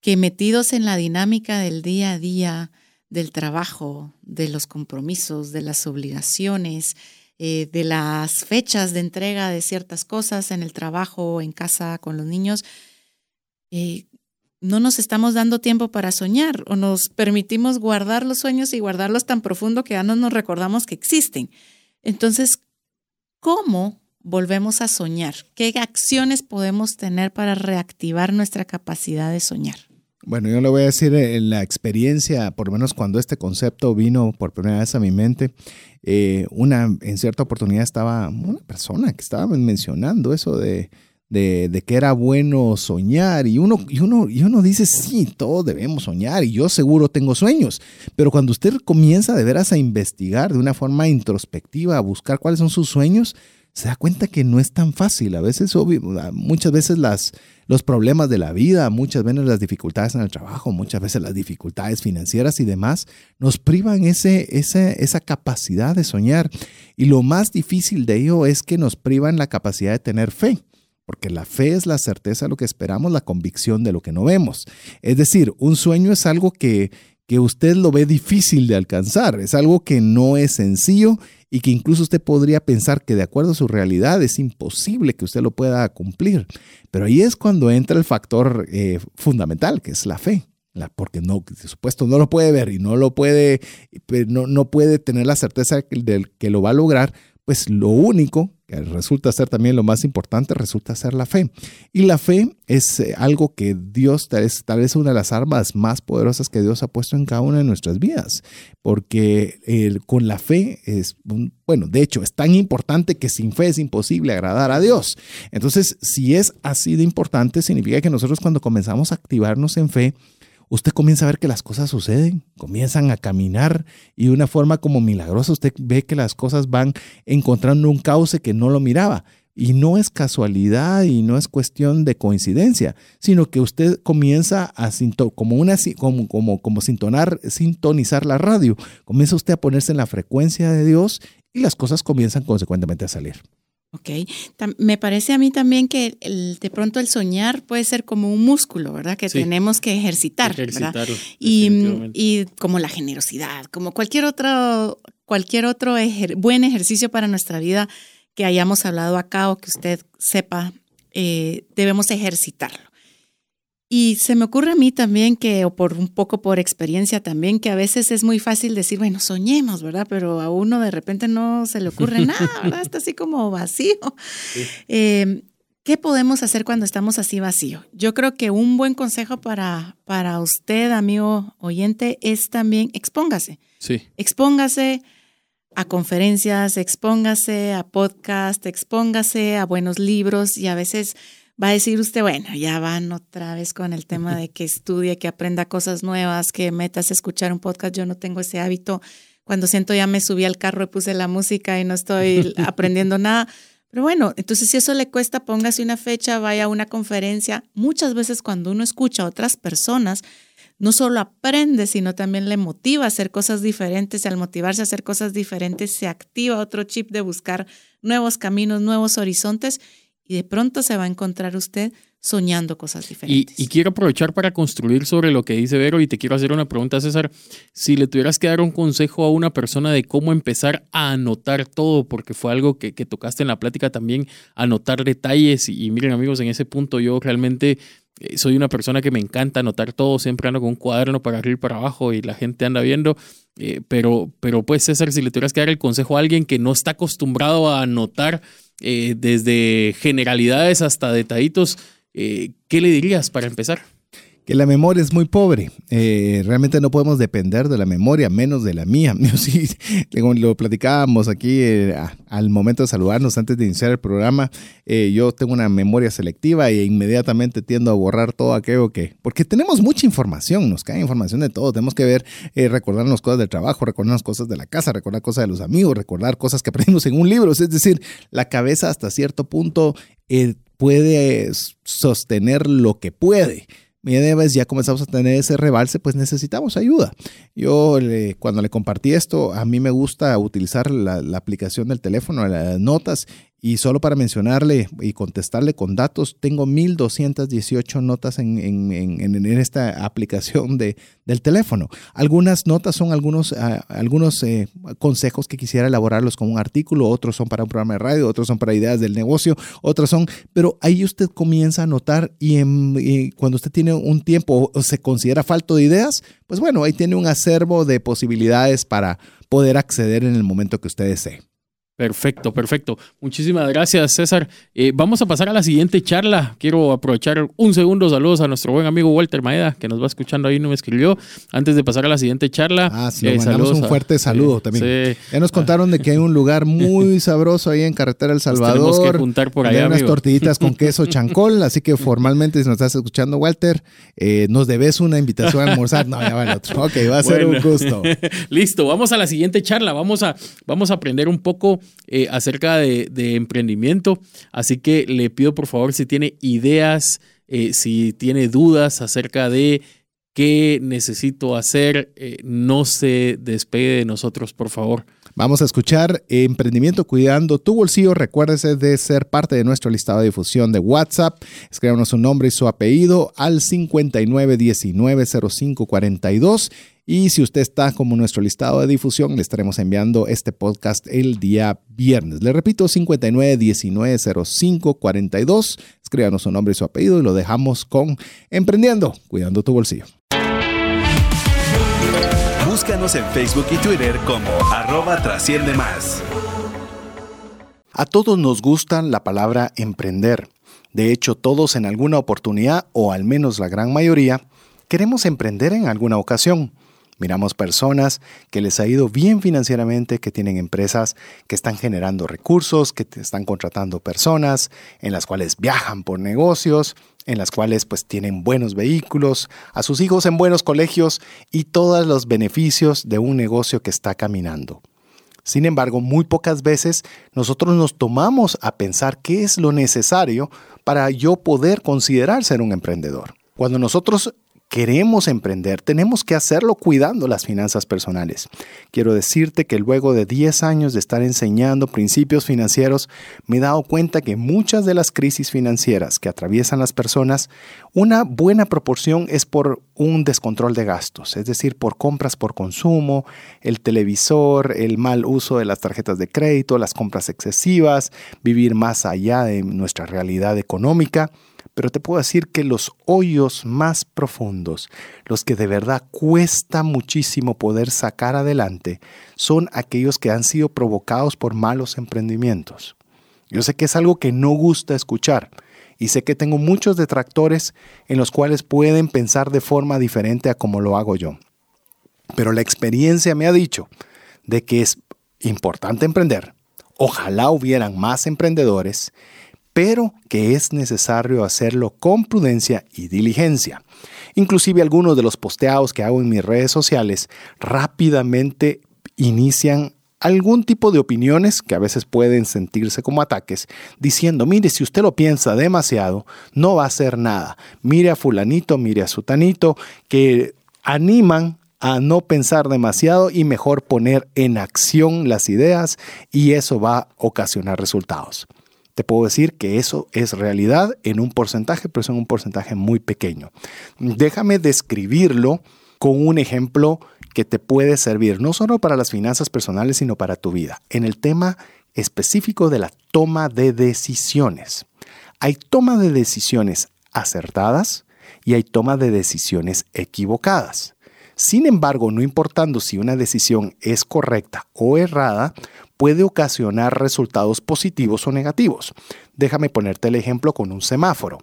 que metidos en la dinámica del día a día, del trabajo, de los compromisos, de las obligaciones, eh, de las fechas de entrega de ciertas cosas en el trabajo, en casa, con los niños, eh, no nos estamos dando tiempo para soñar o nos permitimos guardar los sueños y guardarlos tan profundo que ya no nos recordamos que existen. Entonces, ¿cómo volvemos a soñar? ¿Qué acciones podemos tener para reactivar nuestra capacidad de soñar? Bueno, yo le voy a decir en la experiencia, por lo menos cuando este concepto vino por primera vez a mi mente, eh, una, en cierta oportunidad estaba una persona que estaba mencionando eso de, de, de, que era bueno soñar y uno, y, uno, y uno dice, sí, todos debemos soñar y yo seguro tengo sueños, pero cuando usted comienza de veras a investigar de una forma introspectiva, a buscar cuáles son sus sueños, se da cuenta que no es tan fácil. A veces, muchas veces las, los problemas de la vida, muchas veces las dificultades en el trabajo, muchas veces las dificultades financieras y demás, nos privan ese, ese, esa capacidad de soñar. Y lo más difícil de ello es que nos privan la capacidad de tener fe porque la fe es la certeza de lo que esperamos, la convicción de lo que no vemos. Es decir, un sueño es algo que, que usted lo ve difícil de alcanzar, es algo que no es sencillo y que incluso usted podría pensar que de acuerdo a su realidad es imposible que usted lo pueda cumplir. Pero ahí es cuando entra el factor eh, fundamental, que es la fe. porque no, por supuesto, no lo puede ver y no lo puede, no, no puede tener la certeza de que lo va a lograr, pues lo único resulta ser también lo más importante, resulta ser la fe. Y la fe es eh, algo que Dios, tal vez una de las armas más poderosas que Dios ha puesto en cada una de nuestras vidas, porque con la fe es, bueno, de hecho, es tan importante que sin fe es imposible agradar a Dios. Entonces, si es así de importante, significa que nosotros cuando comenzamos a activarnos en fe, usted comienza a ver que las cosas suceden, comienzan a caminar y de una forma como milagrosa usted ve que las cosas van encontrando un cauce que no lo miraba. Y no es casualidad y no es cuestión de coincidencia, sino que usted comienza a como una como, como, como sintonar, sintonizar la radio. Comienza usted a ponerse en la frecuencia de Dios y las cosas comienzan consecuentemente a salir. Ok, me parece a mí también que de pronto el soñar puede ser como un músculo, ¿verdad? Que tenemos que ejercitar, ¿verdad? Y, como la generosidad, como cualquier otro, cualquier otro buen ejercicio para nuestra vida que hayamos hablado acá o que usted sepa, eh, debemos ejercitarlo. Y se me ocurre a mí también que, o por un poco por experiencia también, que a veces es muy fácil decir, bueno, soñemos, ¿verdad? Pero a uno de repente no se le ocurre nada, ¿verdad? Está así como vacío. Em, ¿Qué podemos hacer cuando estamos así vacío? Yo creo que un buen consejo para, para usted, amigo oyente, es también expóngase. Sí. Expóngase a conferencias, expóngase a podcast, expóngase a buenos libros y a veces va a decir usted, bueno, ya van otra vez con el tema de que estudie, que aprenda cosas nuevas, que metas a escuchar un podcast. Yo no tengo ese hábito. Cuando siento ya me subí al carro y puse la música y no estoy [LAUGHS] aprendiendo nada. Pero bueno, entonces si eso le cuesta, póngase una fecha, vaya a una conferencia. Muchas veces cuando uno escucha a otras personas, no solo aprende, sino también le motiva a hacer cosas diferentes. Y al motivarse a hacer cosas diferentes, se activa otro chip de buscar nuevos caminos, nuevos horizontes y de pronto se va a encontrar usted soñando cosas diferentes. Y, quiero aprovechar para construir sobre lo que dice Vero y te quiero hacer una pregunta, César. Si le tuvieras que dar un consejo a una persona de cómo empezar a anotar todo, porque fue algo que, tocaste en la plática también, anotar detalles. Y, miren amigos, en ese punto yo realmente eh, soy una persona que me encanta anotar todo, siempre ando con un cuaderno para arriba y para abajo y la gente anda viendo. Eh, pero, pero pues César, si le tuvieras que dar el consejo a alguien que no está acostumbrado a anotar, eh, desde generalidades hasta detallitos, eh, ¿qué le dirías para empezar? Que la memoria es muy pobre. Eh, realmente no podemos depender de la memoria, menos de la mía. [LAUGHS] Sí, lo platicábamos aquí al momento de saludarnos antes de iniciar el programa. yo tengo una memoria selectiva e inmediatamente tiendo a borrar todo aquello que... Porque tenemos mucha información, nos cae información de todo. Tenemos que ver, recordarnos cosas del trabajo, recordarnos cosas de la casa, recordar cosas de los amigos, recordar cosas que [LAUGHS] aprendimos en un libro. Es decir, la cabeza hasta cierto punto puede sostener lo que puede vez ya comenzamos a tener ese rebalse, pues necesitamos ayuda. Yo cuando le compartí esto, a mí me gusta utilizar la, la aplicación del teléfono, las notas, y solo para mencionarle y contestarle con datos, tengo 1218 notas en, en, en, esta aplicación de, del teléfono. Algunas notas son algunos, ah, algunos eh, consejos que quisiera elaborarlos como un artículo, otros son para un programa de radio, otros son para ideas del negocio, otros son, pero ahí usted comienza a notar y, y cuando usted tiene un tiempo o se considera falto de ideas, pues bueno, ahí tiene un acervo de posibilidades para poder acceder en el momento que usted desee. Perfecto, perfecto. Muchísimas gracias, César. Eh, vamos a pasar a la siguiente charla. Quiero aprovechar un segundo. Saludos a nuestro buen amigo Walter Maeda, que nos va escuchando ahí, no me escribió. Antes de pasar a la siguiente charla. Ah, sí, eh, mandamos un fuerte saludo también. Ya nos contaron de que hay un lugar muy [LAUGHS] sabroso ahí en Carretera El Salvador. tenemos que juntar por allá. Hay unas tortillitas con queso [LAUGHS] chancol. Así que formalmente, si nos estás escuchando, Walter, eh, nos debes una invitación a almorzar. No, ya va el otro. Ok, va a ser un gusto. [LAUGHS] Listo, vamos a la siguiente charla. Vamos a, vamos a aprender un poco eh, acerca de, emprendimiento. Así que le pido por favor si tiene ideas, eh, si tiene dudas acerca de qué necesito hacer, eh, no se despegue de nosotros, por favor. Vamos a escuchar Emprendimiento Cuidando tu Bolsillo. Recuérdese de ser parte de nuestro listado de difusión de WhatsApp. Escríbanos su nombre y su apellido al 59190542 y si usted está como nuestro listado de difusión, le estaremos enviando este podcast el día viernes. Le repito, 59190542. Escríbanos su nombre y su apellido y lo dejamos con Emprendiendo, cuidando tu bolsillo. Búscanos en Facebook y Twitter como arroba trasciende más. A todos nos gusta la palabra emprender. De hecho, todos en alguna oportunidad, o al menos la gran mayoría, queremos emprender en alguna ocasión. Miramos personas que les ha ido bien financieramente, que tienen empresas que están generando recursos, que están contratando personas, en las cuales viajan por negocios, en las cuales pues tienen buenos vehículos, a sus hijos en buenos colegios y todos los beneficios de un negocio que está caminando. Sin embargo, muy pocas veces nosotros nos tomamos a pensar qué es lo necesario para yo poder considerar ser un emprendedor. Cuando nosotros queremos emprender, tenemos que hacerlo cuidando las finanzas personales. Quiero decirte que luego de 10 años de estar enseñando principios financieros, me he dado cuenta que muchas de las crisis financieras que atraviesan las personas, una buena proporción es por un descontrol de gastos, es decir, por compras por consumo, el televisor, el mal uso de las tarjetas de crédito, las compras excesivas, vivir más allá de nuestra realidad económica pero te puedo decir que los hoyos más profundos, los que de verdad cuesta muchísimo poder sacar adelante, son aquellos que han sido provocados por malos emprendimientos. Yo sé que es algo que no gusta escuchar y sé que tengo muchos detractores en los cuales pueden pensar de forma diferente a como lo hago yo. Pero la experiencia me ha dicho de que es importante emprender. Ojalá hubieran más emprendedores pero que es necesario hacerlo con prudencia y diligencia. Inclusive algunos de los posteados que hago en mis redes sociales rápidamente inician algún tipo de opiniones que a veces pueden sentirse como ataques, diciendo, mire, si usted lo piensa demasiado, no va a hacer nada. Mire a fulanito, mire a sutanito, que animan a no pensar demasiado y mejor poner en acción las ideas y eso va a ocasionar resultados. Te puedo decir que eso es realidad en un porcentaje, pero es en un porcentaje muy pequeño. Déjame describirlo con un ejemplo que te puede servir no solo para las finanzas personales, sino para tu vida. En el tema específico de la toma de decisiones. Hay toma de decisiones acertadas y hay toma de decisiones equivocadas. Sin embargo, no importando si una decisión es correcta o errada, puede ocasionar resultados positivos o negativos. Déjame ponerte el ejemplo con un semáforo.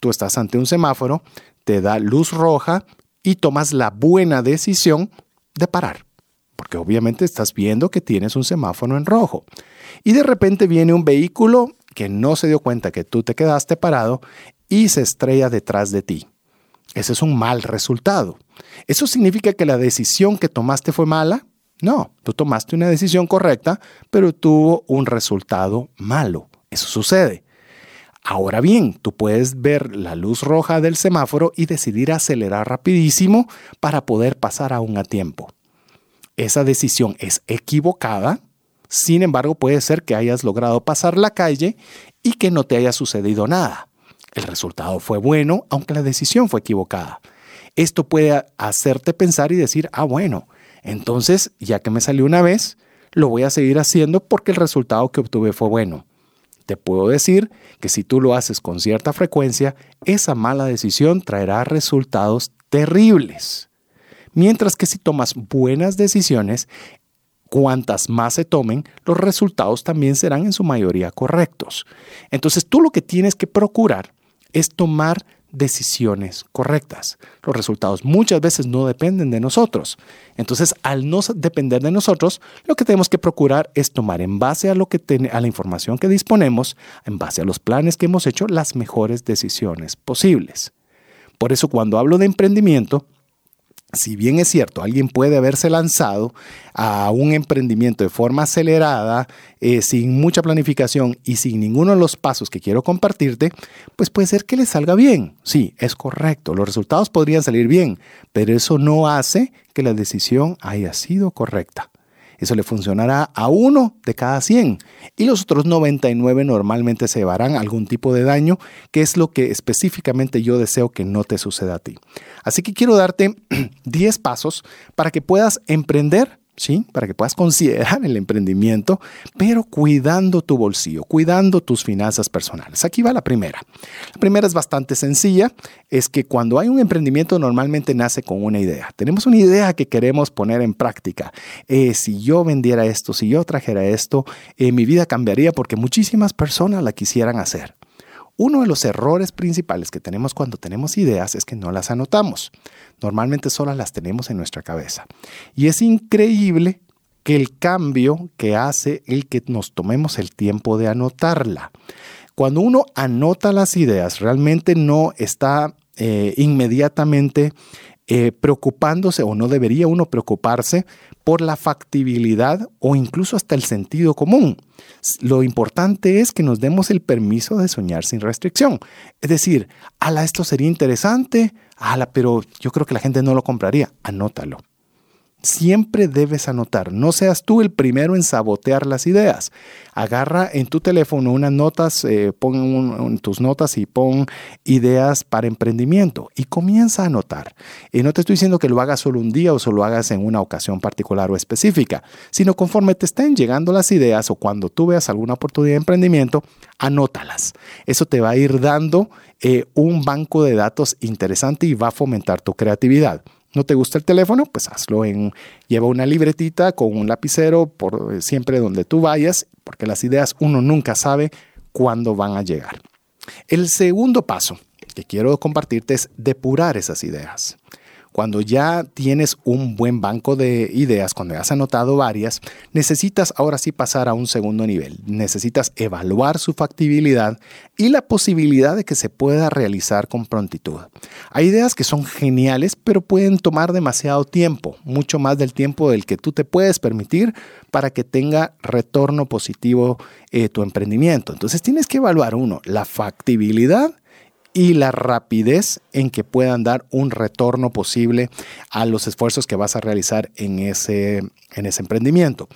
Tú estás ante un semáforo, te da luz roja y tomas la buena decisión de parar. Porque obviamente estás viendo que tienes un semáforo en rojo. Y de repente viene un vehículo que no se dio cuenta que tú te quedaste parado y se estrella detrás de ti. Ese es un mal resultado. ¿Eso significa que la decisión que tomaste fue mala? No, tú tomaste una decisión correcta, pero tuvo un resultado malo. Eso sucede. Ahora bien, tú puedes ver la luz roja del semáforo y decidir acelerar rapidísimo para poder pasar aún a tiempo. Esa decisión es equivocada, sin embargo puede ser que hayas logrado pasar la calle y que no te haya sucedido nada. El resultado fue bueno, aunque la decisión fue equivocada. Esto puede hacerte pensar y decir, ah, bueno, entonces ya que me salió una vez, lo voy a seguir haciendo porque el resultado que obtuve fue bueno. Te puedo decir que si tú lo haces con cierta frecuencia, esa mala decisión traerá resultados terribles. Mientras que si tomas buenas decisiones, cuantas más se tomen, los resultados también serán en su mayoría correctos. Entonces tú lo que tienes que procurar es tomar decisiones correctas. Los resultados muchas veces no dependen de nosotros. Entonces, al no depender de nosotros, lo que tenemos que procurar es tomar en base a lo que a la información que disponemos, en base a los planes que hemos hecho, las mejores decisiones posibles. Por eso cuando hablo de emprendimiento, si bien es cierto, alguien puede haberse lanzado a un emprendimiento de forma acelerada, eh, sin mucha planificación y sin ninguno de los pasos que quiero compartirte, pues puede ser que le salga bien. Sí, es correcto, los resultados podrían salir bien, pero eso no hace que la decisión haya sido correcta. Eso le funcionará a uno de cada 100 y los otros 99 normalmente se llevarán algún tipo de daño, que es lo que específicamente yo deseo que no te suceda a ti. Así que quiero darte [CLEARS THROAT] 10 pasos para que puedas emprender ¿sí? Para que puedas considerar el emprendimiento, pero cuidando tu bolsillo, cuidando tus finanzas personales. Aquí va la primera. La primera es bastante sencilla, es que cuando hay un emprendimiento normalmente nace con una idea. Tenemos una idea que queremos poner en práctica. Eh, si yo vendiera esto, si yo trajera esto, eh, mi vida cambiaría porque muchísimas personas la quisieran hacer. Uno de los errores principales que tenemos cuando tenemos ideas es que no las anotamos. Normalmente solo las tenemos en nuestra cabeza. Y es increíble que el cambio que hace el que nos tomemos el tiempo de anotarla. Cuando uno anota las ideas, realmente no está eh, inmediatamente eh, preocupándose o no debería uno preocuparse por la factibilidad o incluso hasta el sentido común. Lo importante es que nos demos el permiso de soñar sin restricción. Es decir, ala, esto sería interesante, ala, pero yo creo que la gente no lo compraría. Anótalo. Siempre debes anotar, no seas tú el primero en sabotear las ideas. Agarra en tu teléfono unas notas, eh, pon tus notas y pon ideas para emprendimiento y comienza a anotar. Y no te estoy diciendo que lo hagas solo un día o solo hagas en una ocasión particular o específica, sino conforme te estén llegando las ideas o cuando tú veas alguna oportunidad de emprendimiento, anótalas. Eso te va a ir dando eh, un banco de datos interesante y va a fomentar tu creatividad. ¿No te gusta el teléfono? Pues hazlo en, lleva una libretita con un lapicero por eh, siempre donde tú vayas, porque las ideas uno nunca sabe cuándo van a llegar. El segundo paso que quiero compartirte es depurar esas ideas. Cuando ya tienes un buen banco de ideas, cuando has anotado varias, necesitas ahora sí pasar a un segundo nivel. Necesitas evaluar su factibilidad y la posibilidad de que se pueda realizar con prontitud. Hay ideas que son geniales, pero pueden tomar demasiado tiempo, mucho más del tiempo del que tú te puedes permitir para que tenga retorno positivo eh, tu emprendimiento. Entonces tienes que evaluar uno, la factibilidad y la rapidez en que puedan dar un retorno posible a los esfuerzos que vas a realizar en ese, en ese emprendimiento.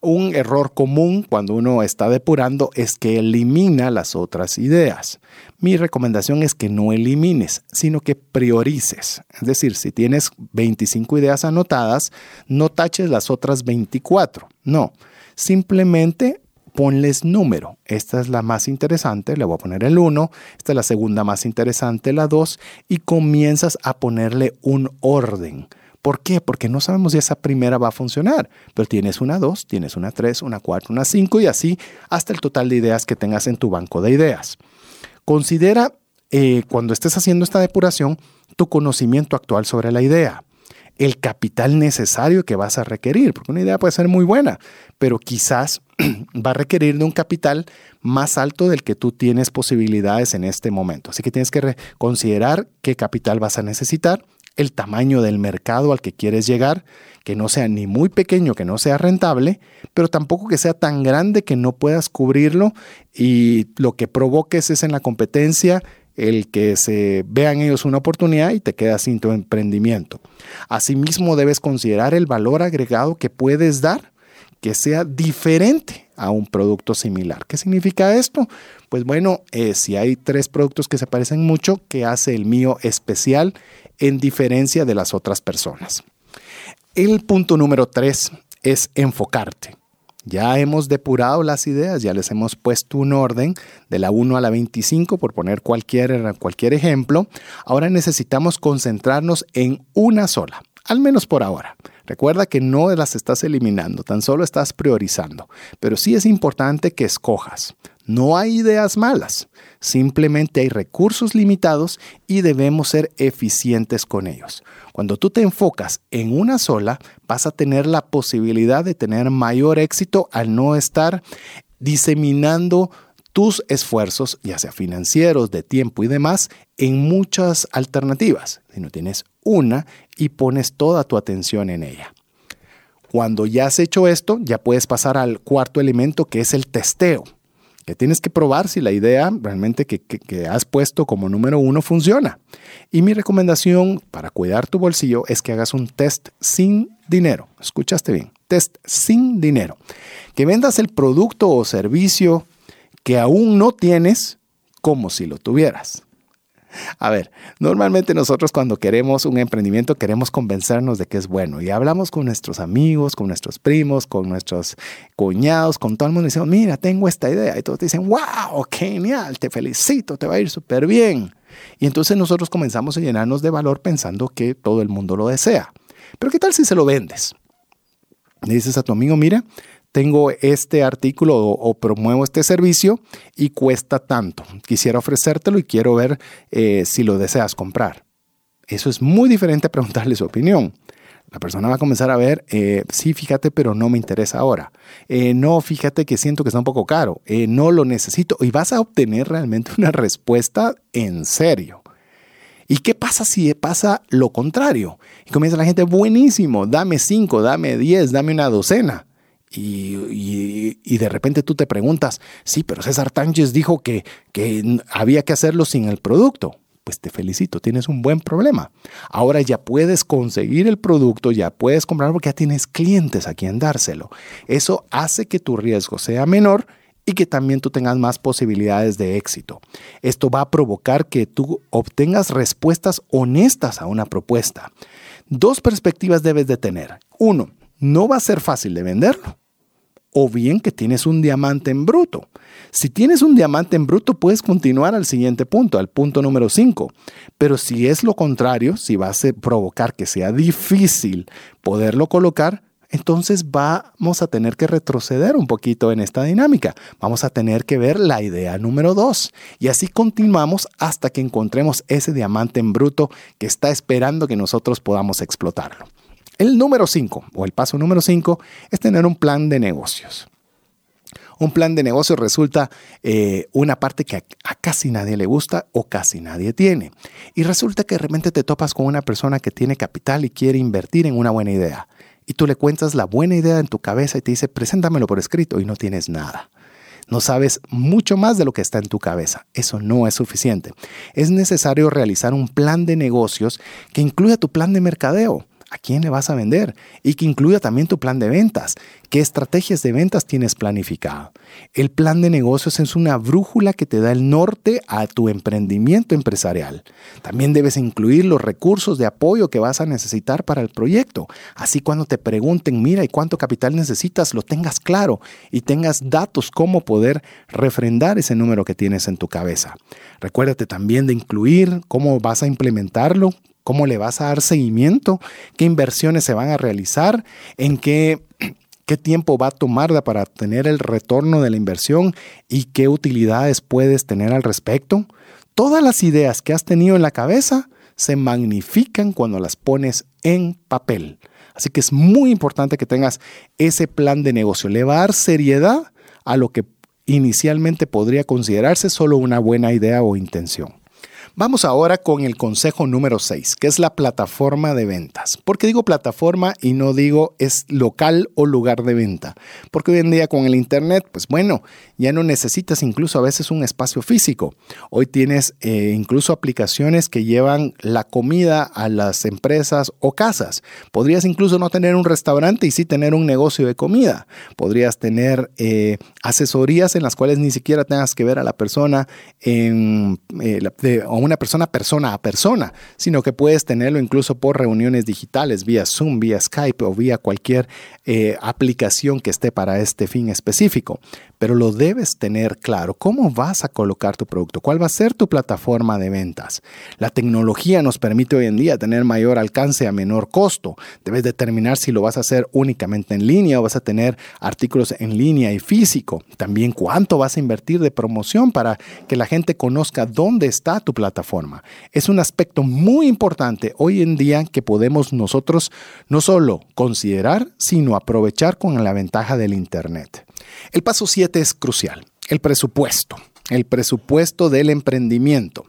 Un error común cuando uno está depurando es que elimina las otras ideas. Mi recomendación es que no elimines, sino que priorices. Es decir, si tienes 25 ideas anotadas, no taches las otras 24. No, simplemente ponles número. Esta es la más interesante, le voy a poner el 1, esta es la segunda más interesante, la 2, y comienzas a ponerle un orden. ¿Por qué? Porque no sabemos si esa primera va a funcionar, pero tienes una 2, tienes una 3, una 4, una 5 y así hasta el total de ideas que tengas en tu banco de ideas. Considera eh, cuando estés haciendo esta depuración tu conocimiento actual sobre la idea el capital necesario que vas a requerir, porque una idea puede ser muy buena, pero quizás [CLEARS THROAT] va a requerir de un capital más alto del que tú tienes posibilidades en este momento. Así que tienes que considerar qué capital vas a necesitar, el tamaño del mercado al que quieres llegar, que no sea ni muy pequeño, que no sea rentable, pero tampoco que sea tan grande que no puedas cubrirlo y lo que provoques es en la competencia el que se vean ellos una oportunidad y te quedas sin tu emprendimiento. Asimismo, debes considerar el valor agregado que puedes dar que sea diferente a un producto similar. ¿Qué significa esto? Pues bueno, eh, si hay tres productos que se parecen mucho, ¿qué hace el mío especial en diferencia de las otras personas? El punto número tres es enfocarte. Ya hemos depurado las ideas, ya les hemos puesto un orden de la 1 a la 25, por poner cualquier, cualquier ejemplo. Ahora necesitamos concentrarnos en una sola, al menos por ahora. Recuerda que no las estás eliminando, tan solo estás priorizando. Pero sí es importante que escojas. No hay ideas malas, simplemente hay recursos limitados y debemos ser eficientes con ellos. Cuando tú te enfocas en una sola, vas a tener la posibilidad de tener mayor éxito al no estar diseminando tus esfuerzos, ya sea financieros, de tiempo y demás, en muchas alternativas. Si no tienes una y pones toda tu atención en ella. Cuando ya has hecho esto, ya puedes pasar al cuarto elemento que es el testeo que tienes que probar si la idea realmente que, has puesto como número uno funciona. Y mi recomendación para cuidar tu bolsillo es que hagas un test sin dinero. Escuchaste bien, test sin dinero. Que vendas el producto o servicio que aún no tienes como si lo tuvieras. A ver, normalmente nosotros cuando queremos un emprendimiento queremos convencernos de que es bueno y hablamos con nuestros amigos, con nuestros primos, con nuestros cuñados, con todo el mundo y decimos, mira, tengo esta idea y todos te dicen, wow, genial, te felicito, te va a ir súper bien. Y entonces nosotros comenzamos a llenarnos de valor pensando que todo el mundo lo desea. Pero ¿qué tal si se lo vendes? Le dices a tu amigo, mira, tengo este artículo o, promuevo este servicio y cuesta tanto. Quisiera ofrecértelo y quiero ver eh, si lo deseas comprar. Eso es muy diferente a preguntarle su opinión. La persona va a comenzar a ver, eh, sí, fíjate, pero no me interesa ahora. Eh, no, fíjate que siento que está un poco caro. no lo necesito. Y vas a obtener realmente una respuesta en serio. ¿Y qué pasa si pasa lo contrario? Y comienza la gente, buenísimo, dame cinco, dame diez, dame una docena. Y, de repente tú te preguntas, sí, pero César Tánchez dijo que, que había que hacerlo sin el producto. Pues te felicito, tienes un buen problema. Ahora ya puedes conseguir el producto, ya puedes comprarlo porque ya tienes clientes a quien dárselo. Eso hace que tu riesgo sea menor y que también tú tengas más posibilidades de éxito. Esto va a provocar que tú obtengas respuestas honestas a una propuesta. Dos perspectivas debes de tener. Uno, no va a ser fácil de venderlo o bien que tienes un diamante en bruto. Si tienes un diamante en bruto, puedes continuar al siguiente punto, al punto número 5. Pero si es lo contrario, si vas a provocar que sea difícil poderlo colocar, entonces vamos a tener que retroceder un poquito en esta dinámica. Vamos a tener que ver la idea número 2. Y así continuamos hasta que encontremos ese diamante en bruto que está esperando que nosotros podamos explotarlo. El número 5, o el paso número 5, es tener un plan de negocios. Un plan de negocios resulta eh, una parte que a, casi nadie le gusta o casi nadie tiene. Y resulta que de repente te topas con una persona que tiene capital y quiere invertir en una buena idea. Y tú le cuentas la buena idea en tu cabeza y te dice, preséntamelo por escrito y no tienes nada. No sabes mucho más de lo que está en tu cabeza. Eso no es suficiente. Es necesario realizar un plan de negocios que incluya tu plan de mercadeo a quién le vas a vender y que incluya también tu plan de ventas. ¿Qué estrategias de ventas tienes planificado? El plan de negocios es una brújula que te da el norte a tu emprendimiento empresarial. También debes incluir los recursos de apoyo que vas a necesitar para el proyecto. Así cuando te pregunten, mira, ¿y cuánto capital necesitas? Lo tengas claro y tengas datos cómo poder refrendar ese número que tienes en tu cabeza. Recuérdate también de incluir cómo vas a implementarlo, cómo le vas a dar seguimiento, qué inversiones se van a realizar, en qué, [CLEARS THROAT] qué tiempo va a tomar para tener el retorno de la inversión y qué utilidades puedes tener al respecto. Todas las ideas que has tenido en la cabeza se magnifican cuando las pones en papel. Así que es muy importante que tengas ese plan de negocio. Le va a dar seriedad a lo que inicialmente podría considerarse solo una buena idea o intención. Vamos ahora con el consejo número 6, que es la plataforma de ventas. ¿Por qué digo plataforma y no digo es local o lugar de venta? Porque hoy en día con el Internet, pues bueno, ya no necesitas incluso a veces un espacio físico. Hoy tienes eh, incluso aplicaciones que llevan la comida a las empresas o casas. Podrías incluso no tener un restaurante y sí tener un negocio de comida. Podrías tener eh, asesorías en las cuales ni siquiera tengas que ver a la persona en, eh, una persona persona a persona, sino que puedes tenerlo incluso por reuniones digitales, vía Zoom, vía Skype o vía cualquier eh, aplicación que esté para este fin específico. Pero lo debes tener claro. ¿Cómo vas a colocar tu producto? ¿Cuál va a ser tu plataforma de ventas? La tecnología nos permite hoy en día tener mayor alcance a menor costo. Debes determinar si lo vas a hacer únicamente en línea o vas a tener artículos en línea y físico. También cuánto vas a invertir de promoción para que la gente conozca dónde está tu plataforma. Es un aspecto muy importante hoy en día que podemos nosotros no solo considerar, sino aprovechar con la ventaja del Internet. El paso 7 es crucial, el presupuesto el presupuesto del emprendimiento.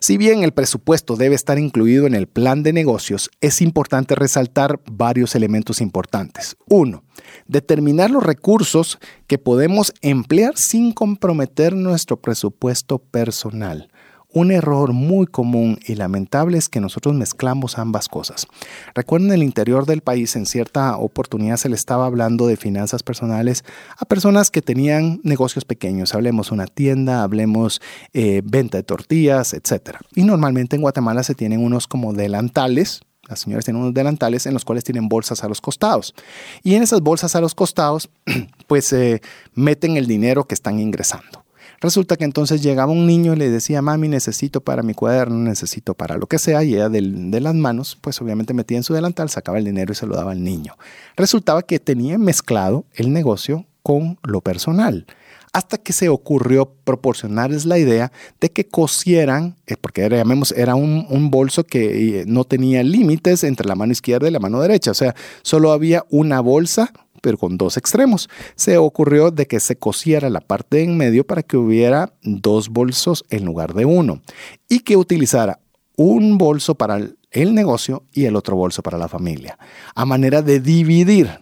Si bien el presupuesto debe estar incluido en el plan de negocios, es importante resaltar varios elementos importantes. Uno, determinar los recursos que podemos emplear sin comprometer nuestro presupuesto personal. Un error muy común y lamentable es que nosotros mezclamos ambas cosas. Recuerden, en el interior del país en cierta oportunidad se le estaba hablando de finanzas personales a personas que tenían negocios pequeños. Hablemos una tienda, hablemos eh, venta de tortillas, etc. Y normalmente en Guatemala se tienen unos como delantales, las señoras tienen unos delantales en los cuales tienen bolsas a los costados. Y en esas bolsas a los costados, [CLEARS THROAT] pues eh, meten el dinero que están ingresando. Resulta que entonces llegaba un niño y le decía, mami, necesito para mi cuaderno, necesito para lo que sea, y ella de, las manos, pues obviamente metía en su delantal, sacaba el dinero y se lo daba al niño. Resultaba que tenía mezclado el negocio con lo personal hasta que se ocurrió proporcionarles la idea de que cosieran, eh, porque era, llamemos, era un, un, bolso que eh, no tenía límites entre la mano izquierda y la mano derecha, o sea, solo había una bolsa pero con dos extremos. Se ocurrió de que se cosiera la parte de en medio para que hubiera dos bolsos en lugar de uno y que utilizara un bolso para el negocio y el otro bolso para la familia, a manera de dividir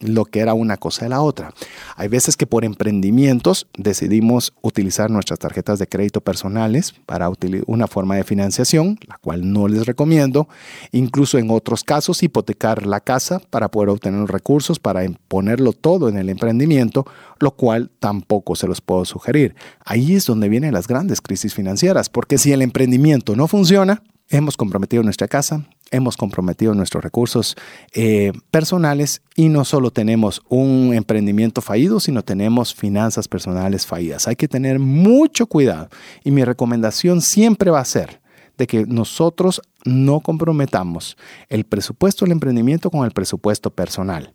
lo que era una cosa de la otra. Hay veces que por emprendimientos decidimos utilizar nuestras tarjetas de crédito personales para una forma de financiación, la cual no les recomiendo. Incluso en otros casos, hipotecar la casa para poder obtener los recursos, para ponerlo todo en el emprendimiento, lo cual tampoco se los puedo sugerir. Ahí es donde vienen las grandes crisis financieras, porque si el emprendimiento no funciona, hemos comprometido nuestra casa, hemos comprometido nuestros recursos eh, personales y no solo tenemos un emprendimiento fallido, sino tenemos finanzas personales fallidas. Hay que tener mucho cuidado y mi recomendación siempre va a ser de que nosotros no comprometamos el presupuesto del emprendimiento con el presupuesto personal.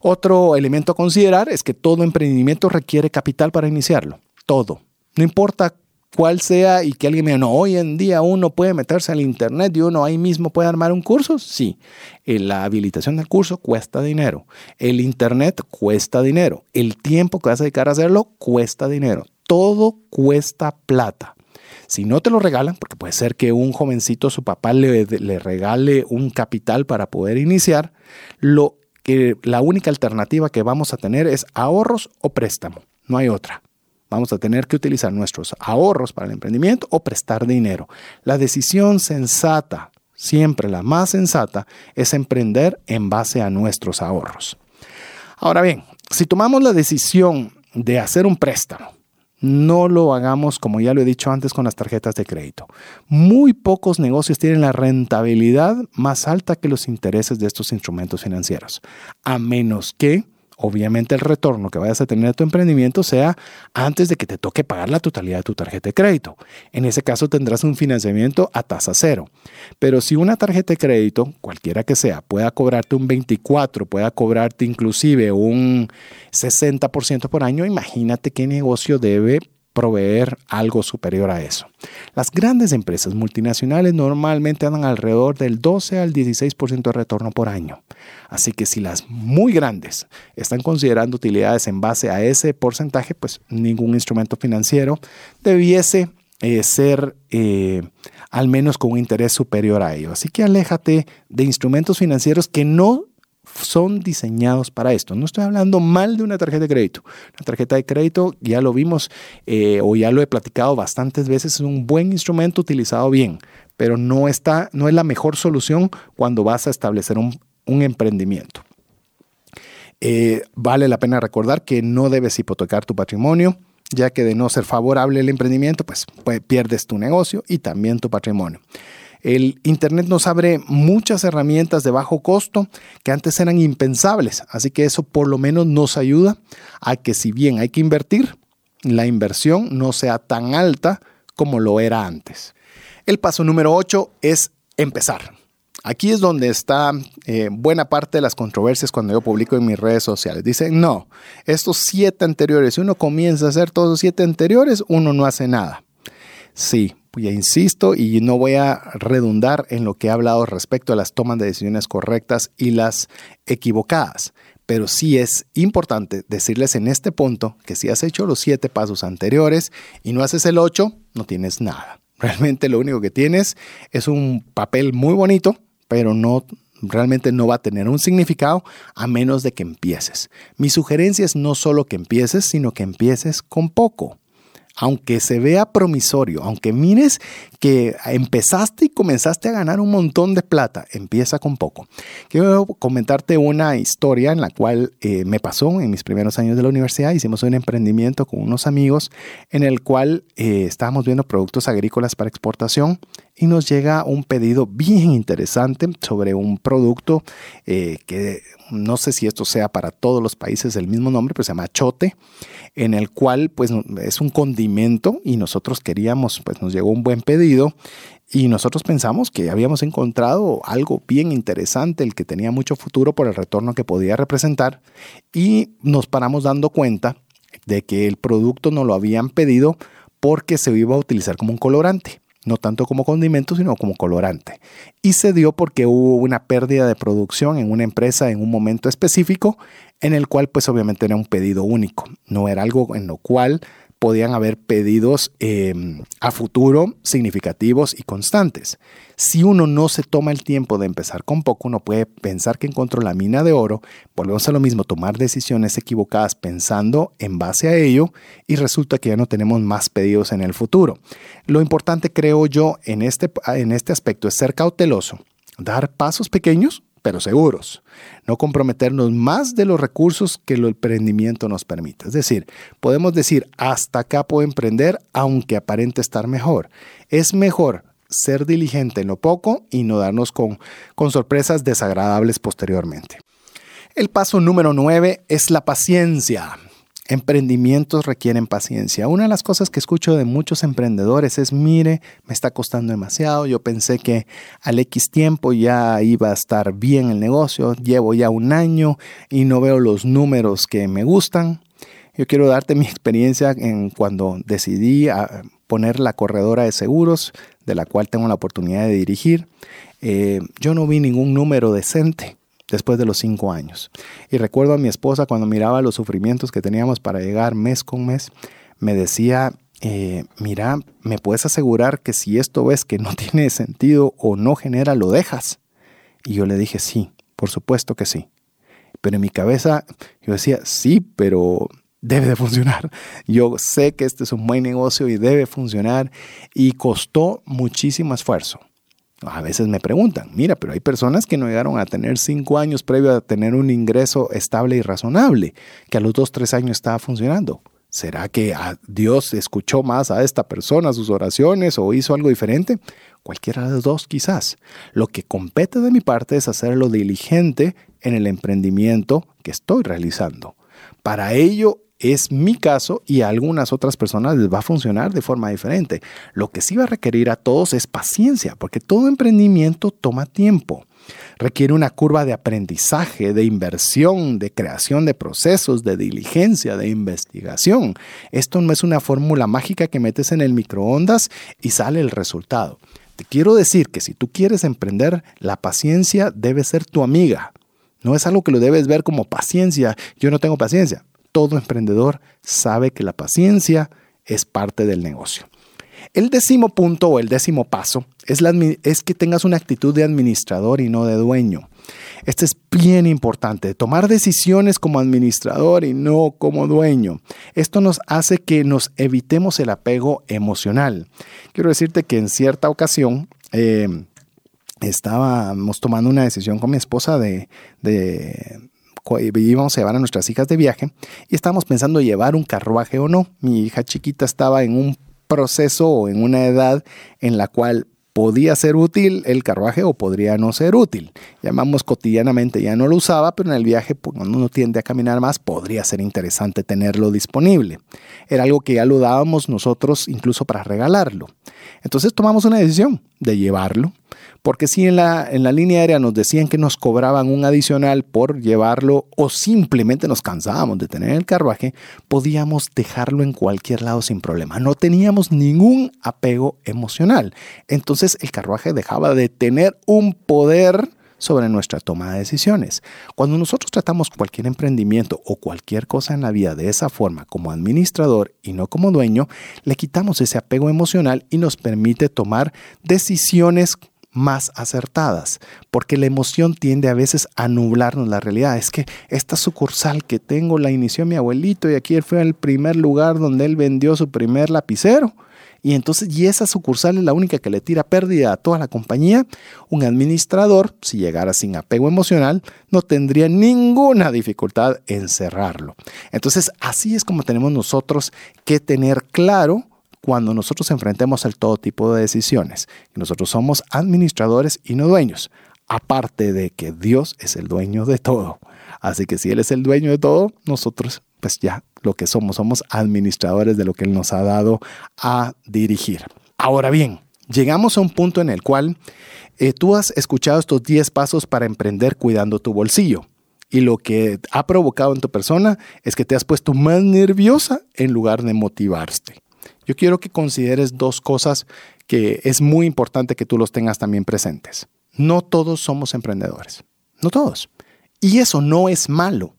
Otro elemento a considerar es que todo emprendimiento requiere capital para iniciarlo. Todo. No importa cuál sea y que alguien me diga, no, hoy en día uno puede meterse al internet y uno ahí mismo puede armar un curso. Sí, eh, la habilitación del curso cuesta dinero. El internet cuesta dinero. El tiempo que vas a dedicar a hacerlo cuesta dinero. Todo cuesta plata. Si no te lo regalan, porque puede ser que un jovencito, su papá le, le regale un capital para poder iniciar, lo que la única alternativa que vamos a tener es ahorros o préstamo. No hay otra. Vamos a tener que utilizar nuestros ahorros para el emprendimiento o prestar dinero. La decisión sensata, siempre la más sensata, es emprender en base a nuestros ahorros. Ahora bien, si tomamos la decisión de hacer un préstamo, no lo hagamos, como ya lo he dicho antes, con las tarjetas de crédito. Muy pocos negocios tienen la rentabilidad más alta que los intereses de estos instrumentos financieros, a menos que obviamente el retorno que vayas a tener de tu emprendimiento sea antes de que te toque pagar la totalidad de tu tarjeta de crédito. En ese caso tendrás un financiamiento a tasa cero. Pero si una tarjeta de crédito, cualquiera que sea, pueda cobrarte un 24, pueda cobrarte inclusive un 60% por año, imagínate qué negocio debe proveer algo superior a eso. Las grandes empresas multinacionales normalmente andan alrededor del 12 al 16% de retorno por año. Así que si las muy grandes están considerando utilidades en base a ese porcentaje, pues ningún instrumento financiero debiese eh, ser eh, al menos con un interés superior a ello. Así que aléjate de instrumentos financieros que no son diseñados para esto. No estoy hablando mal de una tarjeta de crédito. Una tarjeta de crédito, ya lo vimos eh, o ya lo he platicado bastantes veces, es un buen instrumento utilizado bien, pero no, está, no es la mejor solución cuando vas a establecer un, emprendimiento. Eh, vale la pena recordar que no debes hipotecar tu patrimonio. ya que de no ser favorable el emprendimiento, pues pierdes tu negocio y también tu patrimonio. El Internet nos abre muchas herramientas de bajo costo que antes eran impensables, así que eso por lo menos nos ayuda a que si bien hay que invertir, la inversión no sea tan alta como lo era antes. El paso número 8 es empezar. Aquí es donde está eh, buena parte de las controversias cuando yo publico en mis redes sociales. Dicen, no, estos siete anteriores, si uno comienza a hacer todos los siete anteriores, uno no hace nada. Sí, ya insisto y no voy a redundar en lo que he hablado respecto a las tomas de decisiones correctas y las equivocadas. Pero sí es importante decirles en este punto que si has hecho los siete pasos anteriores y no haces el ocho, no tienes nada. [LAUGHS] Realmente lo único que tienes es un papel muy bonito, pero no realmente no va a tener un significado a menos de que empieces. Mi sugerencia es no solo que empieces, sino que empieces con poco aunque se vea promisorio, aunque mires que empezaste y comenzaste a ganar un montón de plata, empieza con poco. Quiero comentarte una historia en la cual eh, me pasó en mis primeros años de la universidad. Hicimos un emprendimiento con unos amigos en el cual eh, estábamos viendo productos agrícolas para exportación y nos llega un pedido bien interesante sobre un producto eh, que no sé si esto sea para todos los países el mismo nombre, pero se llama chote, en el cual pues es un condimento y nosotros queríamos, pues nos llegó un buen pedido y nosotros pensamos que habíamos encontrado algo bien interesante, el que tenía mucho futuro por el retorno que podía representar y nos paramos dando cuenta de que el producto no lo habían pedido porque se iba a utilizar como un colorante no tanto como condimento, sino como colorante. Y se dio porque hubo una pérdida de producción en una empresa en un momento específico, en el cual pues obviamente era un pedido único, no era algo en lo cual podían haber pedidos em, a futuro significativos y constantes. Si uno no se toma el tiempo de empezar con poco, uno puede pensar que encontró la mina de oro, volvemos a lo mismo, tomar decisiones equivocadas pensando en base a ello y resulta que ya no tenemos más pedidos en el futuro. Lo importante creo yo en este, en este aspecto es ser cauteloso, dar pasos pequeños pero seguros. No comprometernos más de los recursos que el emprendimiento nos permite. Es decir, podemos decir, hasta acá puedo emprender aunque aparente estar mejor. Es mejor ser diligente en lo poco y no darnos con, con sorpresas desagradables posteriormente. El paso número nueve es la paciencia. Emprendimientos requieren paciencia. Una de las cosas que escucho de muchos emprendedores es, mire, me está costando demasiado, yo pensé que al X tiempo ya iba a estar bien el negocio, llevo ya un año y no veo los números que me gustan. Yo quiero darte mi [LAUGHS] experiencia en cuando decidí ah, poner la corredora de seguros, de la cual tengo la oportunidad de dirigir. Eh, yo no vi ningún número decente después de los cinco años. Y recuerdo a mi esposa cuando miraba los sufrimientos que teníamos para llegar mes con mes, me decía, eh, mira, ¿me puedes asegurar que si esto ves que no [LAUGHS] tiene sentido o no genera, lo dejas? Y yo le dije, sí, por supuesto que sí. Pero en mi cabeza yo decía, sí, pero debe de funcionar. [LAUGHS] Yo sé que este es un buen negocio y debe funcionar y costó muchísimo esfuerzo. A veces me preguntan, mira, pero hay personas que no llegaron a tener cinco años previo a tener un ingreso estable y razonable, que a los dos, tres años estaba funcionando. ¿Será que Dios escuchó más a esta persona, sus oraciones, o hizo algo diferente? Cualquiera de los dos, quizás. Lo que compete de mi parte es hacerlo diligente en el emprendimiento que estoy realizando. Para ello es mi caso y a algunas otras personas les va a funcionar de forma diferente. Lo que sí va a requerir a todos es paciencia, porque todo emprendimiento toma tiempo. Requiere una curva de aprendizaje, de inversión, de creación de procesos, de diligencia, de investigación. Esto no es una fórmula mágica que metes en el microondas y sale el resultado. Te quiero decir que si tú quieres emprender, la paciencia debe ser tu amiga. No es algo que lo debes ver como paciencia. Yo no tengo paciencia todo emprendedor sabe que la paciencia es parte del negocio. El décimo punto o el décimo paso es, que tengas una actitud de administrador y no de dueño. Este es bien importante, tomar decisiones como administrador y no como dueño. Esto nos hace que nos evitemos el apego emocional. Quiero decirte que en cierta ocasión eh, estábamos tomando una decisión con mi esposa de íbamos a llevar a nuestras hijas de viaje y estábamos pensando llevar un carruaje o no. Mi hija chiquita estaba en un proceso o en una edad en la cual podía ser útil el carruaje o podría no ser útil. Llamamos cotidianamente, ya no lo usaba, pero en el viaje, pues, cuando uno tiende a caminar más, podría ser interesante tenerlo disponible. Era algo que ya lo dábamos nosotros incluso para regalarlo. Entonces tomamos una decisión de llevarlo porque si en la, en la línea aérea nos decían que nos cobraban un adicional por llevarlo o simplemente nos cansábamos de tener el carruaje, podíamos dejarlo en cualquier lado sin problema. No teníamos ningún apego emocional. Entonces el carruaje dejaba de tener un poder sobre nuestra toma de decisiones. Cuando nosotros tratamos cualquier emprendimiento o cualquier cosa en la vida de esa forma como administrador y no como dueño, le quitamos ese apego emocional y nos permite tomar decisiones más acertadas, porque la emoción tiende a veces a nublarnos la realidad. Es que esta sucursal que tengo la inició mi abuelito y aquí fue el primer lugar donde él vendió su primer lapicero. Y entonces, y esa sucursal es la única que le tira pérdida a toda la compañía. Un administrador, si llegara sin apego emocional, no tendría ninguna dificultad en cerrarlo. Entonces, así es como tenemos nosotros que tener claro cuando nosotros enfrentemos el todo tipo de decisiones. Nosotros somos administradores y no dueños, aparte de que Dios es el dueño de todo. Así que si Él es el dueño de todo, nosotros pues ya lo que somos, somos administradores de lo que Él nos ha dado a dirigir. Ahora bien, llegamos a un punto en el cual eh, tú has escuchado estos 10 pasos para emprender cuidando tu bolsillo. Y lo que ha provocado en tu persona es que te has puesto más nerviosa en lugar de motivarte. Yo quiero que consideres dos cosas que es muy importante que tú los tengas también presentes. No todos somos emprendedores, no todos. Y eso no es malo.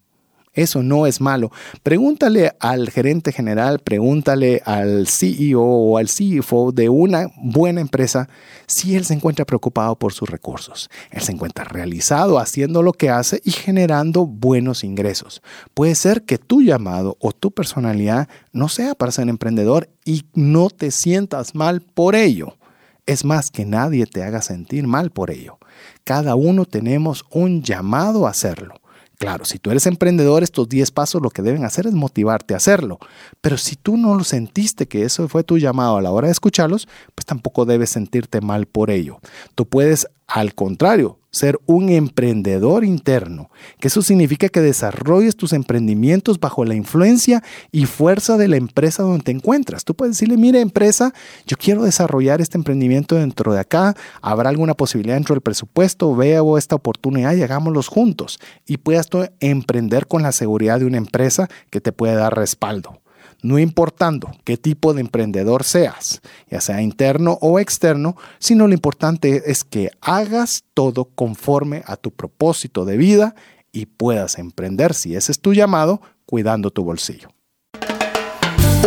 Eso no es malo. Pregúntale al gerente general, pregúntale al CEO o al CFO de una buena empresa si él se encuentra preocupado por sus recursos. Él se encuentra realizado haciendo lo que hace y generando buenos ingresos. Puede ser que tu llamado o tu personalidad no sea para ser emprendedor y no te sientas mal por ello. Es más, que nadie te haga sentir mal por ello. Cada uno tenemos un llamado a hacerlo. Claro, si tú eres emprendedor, estos 10 pasos lo que deben hacer es motivarte a hacerlo. Pero si tú no lo sentiste que eso fue tu llamado a la hora de escucharlos, pues tampoco debes sentirte mal por ello. Tú puedes, al contrario, ser un emprendedor interno, que eso significa que desarrolles tus emprendimientos bajo la influencia y fuerza de la empresa donde te encuentras. Tú puedes decirle, mire empresa, yo quiero desarrollar este emprendimiento dentro de acá, habrá alguna posibilidad dentro del presupuesto, veo esta oportunidad y hagámoslos juntos. Y puedas tú emprender con la seguridad de una empresa que te puede dar respaldo no importando qué tipo de emprendedor seas, ya sea interno o externo, sino lo importante es que hagas todo conforme a tu propósito de vida y puedas emprender, si ese es tu llamado, cuidando tu bolsillo.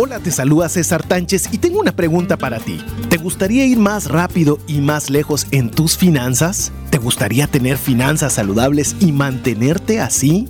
Hola, te saluda César Tánchez y tengo una pregunta para ti. ¿Te gustaría ir más rápido y más lejos en tus finanzas? ¿Te gustaría tener finanzas saludables y mantenerte así?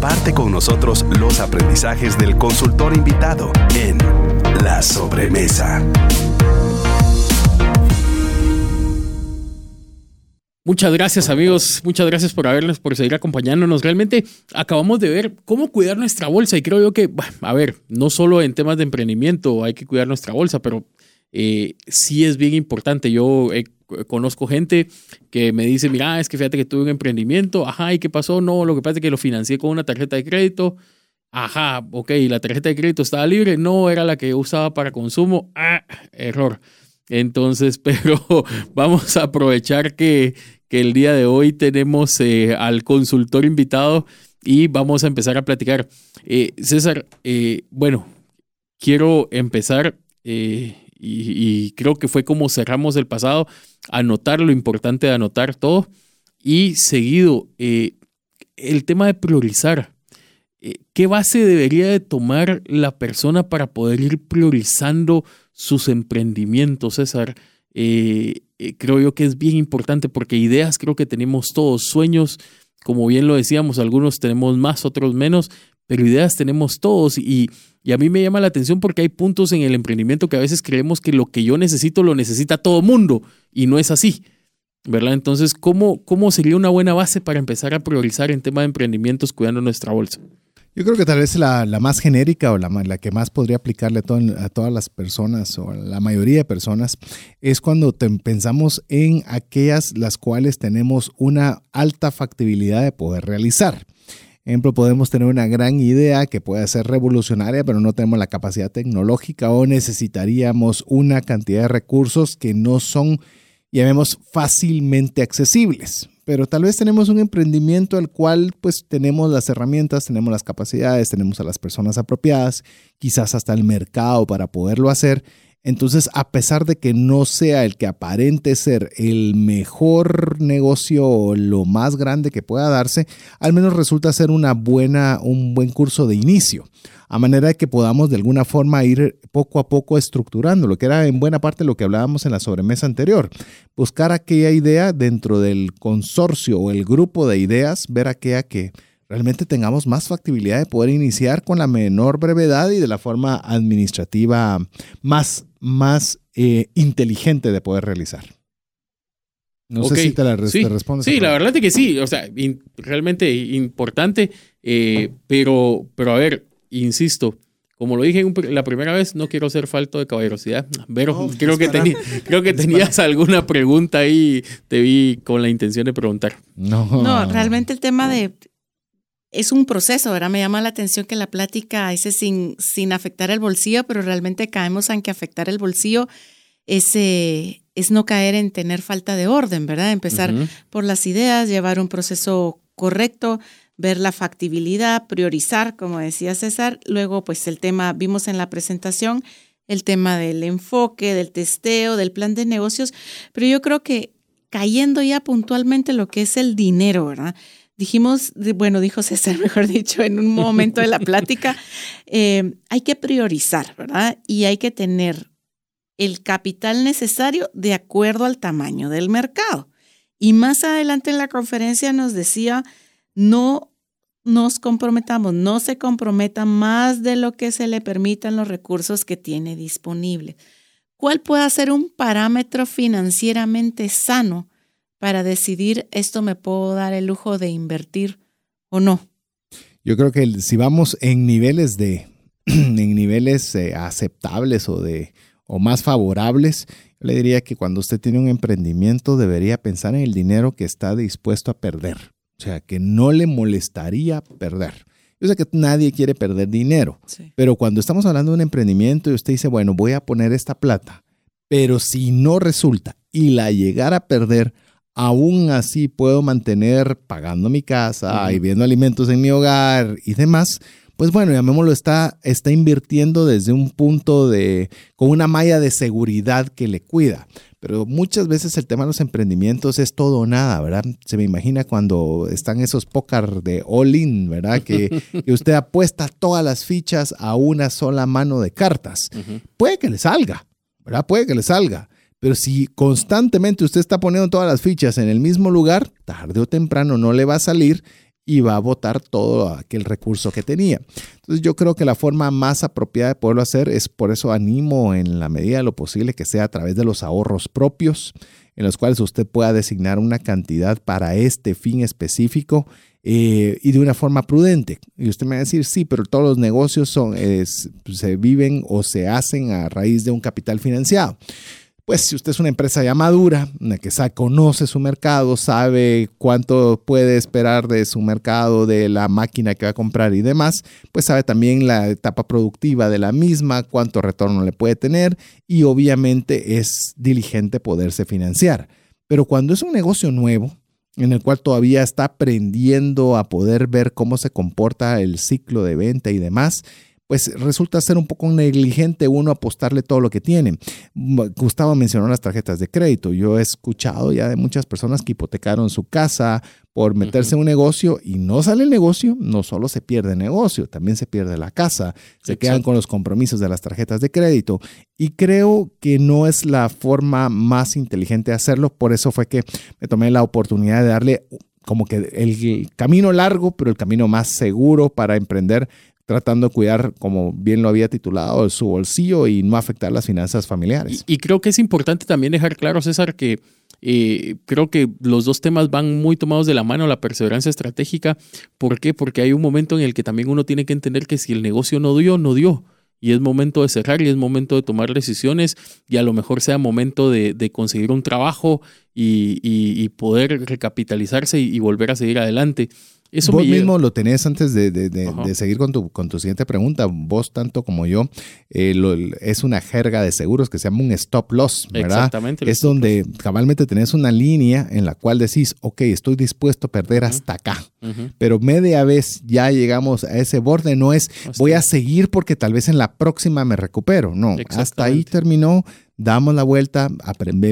Comparte con nosotros los aprendizajes del consultor invitado en La Sobremesa. Muchas gracias amigos, muchas gracias por habernos, por seguir acompañándonos. Realmente acabamos de ver cómo cuidar nuestra bolsa y creo yo que, a ver, no solo en temas de emprendimiento hay que cuidar nuestra bolsa, pero eh, sí es bien importante. Yo he conozco gente que me dice, mira, es que fíjate que tuve un emprendimiento, ajá, ¿y qué pasó? No, lo que pasa es que lo financié con una tarjeta de crédito. Ajá, ok, la tarjeta de crédito estaba libre, no era la que usaba para consumo. Ah, error. Entonces, [LAUGHS] pero vamos a aprovechar que, que el día de hoy tenemos eh, al consultor invitado y vamos a empezar a platicar. Eh, César, eh, bueno, quiero empezar y, y, creo que fue como cerramos el pasado, anotar lo importante de anotar todo y seguido el tema de priorizar. ¿Qué base debería de tomar la persona para poder ir priorizando sus emprendimientos, César? Eh, eh, creo yo que es bien importante porque ideas creo que tenemos todos, sueños, como bien lo decíamos, algunos tenemos más, otros menos, pero ideas tenemos todos y, y a mí me llama la atención porque hay puntos en el emprendimiento que a veces creemos que lo que yo necesito lo necesita todo mundo y no es así. ¿verdad? Entonces, ¿cómo, ¿cómo sería una buena base para empezar a priorizar en tema de emprendimientos cuidando nuestra bolsa? Yo creo que tal vez la, la más genérica o la, la, que más podría aplicarle a, a, todas las personas o a la mayoría de personas es cuando pensamos en aquellas las cuales tenemos una alta factibilidad de poder realizar. Ejemplo, podemos tener una gran idea que puede ser revolucionaria, pero no tenemos la capacidad tecnológica o necesitaríamos una cantidad de recursos que no son, llamemos, fácilmente accesibles pero tal vez tenemos un emprendimiento al cual pues tenemos las herramientas, tenemos las capacidades, tenemos a las personas apropiadas, quizás hasta el mercado para poderlo hacer. Entonces, a pesar de que no sea el que aparente ser el mejor negocio o lo más grande que pueda darse, al menos resulta ser una buena, un buen curso de inicio a manera de que podamos de alguna forma ir poco a poco estructurando, lo que era en buena parte lo que hablábamos en la sobremesa anterior. Buscar aquella idea dentro del consorcio o el grupo de ideas, ver aquella que realmente tengamos más factibilidad de poder iniciar con la menor brevedad y de la forma administrativa más, más eh, inteligente de poder realizar. No sé si te la sí. respondes. Sí, la verdad es que sí, o sea, realmente importante, eh, pero, pero a ver, insisto, como lo dije la primera vez, no quiero ser falto de caballerosidad, pero creo, que creo que [LAUGHS] tenías alguna pregunta ahí, te vi con la intención de preguntar. No, no realmente el tema de... Es un proceso, ¿verdad? Me llama la atención que la plática es sin, sin afectar el bolsillo, pero realmente caemos en que afectar el bolsillo es, es no caer en tener falta de orden, ¿verdad? Empezar por las ideas, llevar un proceso correcto, ver la factibilidad, priorizar, como decía César. Luego, pues el tema, vimos en la presentación el tema del enfoque, del testeo, del plan de negocios, pero yo creo que cayendo ya puntualmente lo que es el dinero, ¿verdad? Dijimos, bueno, dijo César, [LAUGHS] mejor dicho, en un momento de la plática, [LAUGHS] eh, hay que priorizar, ¿verdad? Y hay que tener el capital necesario de acuerdo al tamaño del mercado. Y más adelante en la conferencia nos decía, no nos comprometamos, no se comprometa más de lo que se le permitan los recursos que tiene disponible. ¿Cuál puede ser un parámetro financieramente sano para decidir esto me puedo dar el lujo de invertir o no? Yo creo que si vamos en niveles de [CLEARS THROAT] en niveles eh, aceptables o de o más favorables, yo le diría que cuando usted tiene un emprendimiento debería pensar en el dinero que está dispuesto a perder. O sea, que no le molestaría perder. Yo sé que nadie quiere perder dinero, pero cuando estamos hablando de un emprendimiento y usted dice, bueno, voy a poner esta plata, pero si no resulta y la llegara a perder, aún así puedo mantener pagando mi casa y viendo alimentos en mi hogar y demás, pues bueno, llamémoslo, está, está invirtiendo desde un punto de, con una malla de seguridad que le cuida. Pero muchas veces el tema de los emprendimientos es todo o nada, ¿verdad? Se me imagina cuando están esos pócar de all-in, ¿verdad? [LAUGHS] Que, usted apuesta todas las fichas a una sola mano de cartas. Puede que le salga, ¿verdad? Puede que le salga. Pero si constantemente usted está poniendo todas las fichas en el mismo lugar, tarde o temprano no le va a salir y va a botar todo aquel recurso que tenía. Entonces yo creo que la forma más apropiada de poderlo hacer es por eso animo en la medida de lo posible que sea a través de los ahorros propios, en los cuales usted pueda designar una cantidad para este fin específico eh, y de una forma prudente. Y usted me va a decir, sí, pero todos los negocios son, se viven o se hacen a raíz de un capital financiado. Pues si usted es una empresa ya madura, que conoce su mercado, sabe cuánto puede esperar de su mercado, de la máquina que va a comprar y demás, pues sabe también la etapa productiva de la misma, cuánto retorno le puede tener y obviamente es diligente poderse financiar. Pero cuando es un negocio nuevo, en el cual todavía está aprendiendo a poder ver cómo se comporta el ciclo de venta y demás, pues resulta ser un poco negligente uno apostarle todo lo que tiene. Gustavo mencionó las tarjetas de crédito. Yo he escuchado ya de muchas personas que hipotecaron su casa por meterse en un negocio y no sale el negocio, no solo se pierde el negocio, también se pierde la casa, se quedan con los compromisos de las tarjetas de crédito. Y creo que no es la forma más inteligente de hacerlo, por eso fue que me tomé la oportunidad de darle como que el camino largo, pero el camino más seguro para emprender tratando de cuidar, como bien lo había titulado, su bolsillo y no afectar las finanzas familiares. Y, creo que es importante también dejar claro, César, que eh, creo que los dos temas van muy tomados de la mano, la perseverancia estratégica. ¿Por qué? Porque hay un momento en el que también uno tiene que entender que si el negocio no dio, no dio. Y es momento de cerrar y es momento de tomar decisiones y a lo mejor sea momento de, conseguir un trabajo y, poder recapitalizarse y volver a seguir adelante. Eso Vos mismo lo tenés antes de, seguir con tu, con tu siguiente pregunta. Vos, tanto como yo, eh, es una jerga de seguros que se llama un stop loss, ¿verdad? Exactamente. Es donde cabalmente tenés una línea en la cual decís, ok, estoy dispuesto a perder hasta acá. Pero media vez ya llegamos a ese borde, no es voy a seguir porque tal vez en la próxima me recupero. No, hasta ahí terminó damos la vuelta,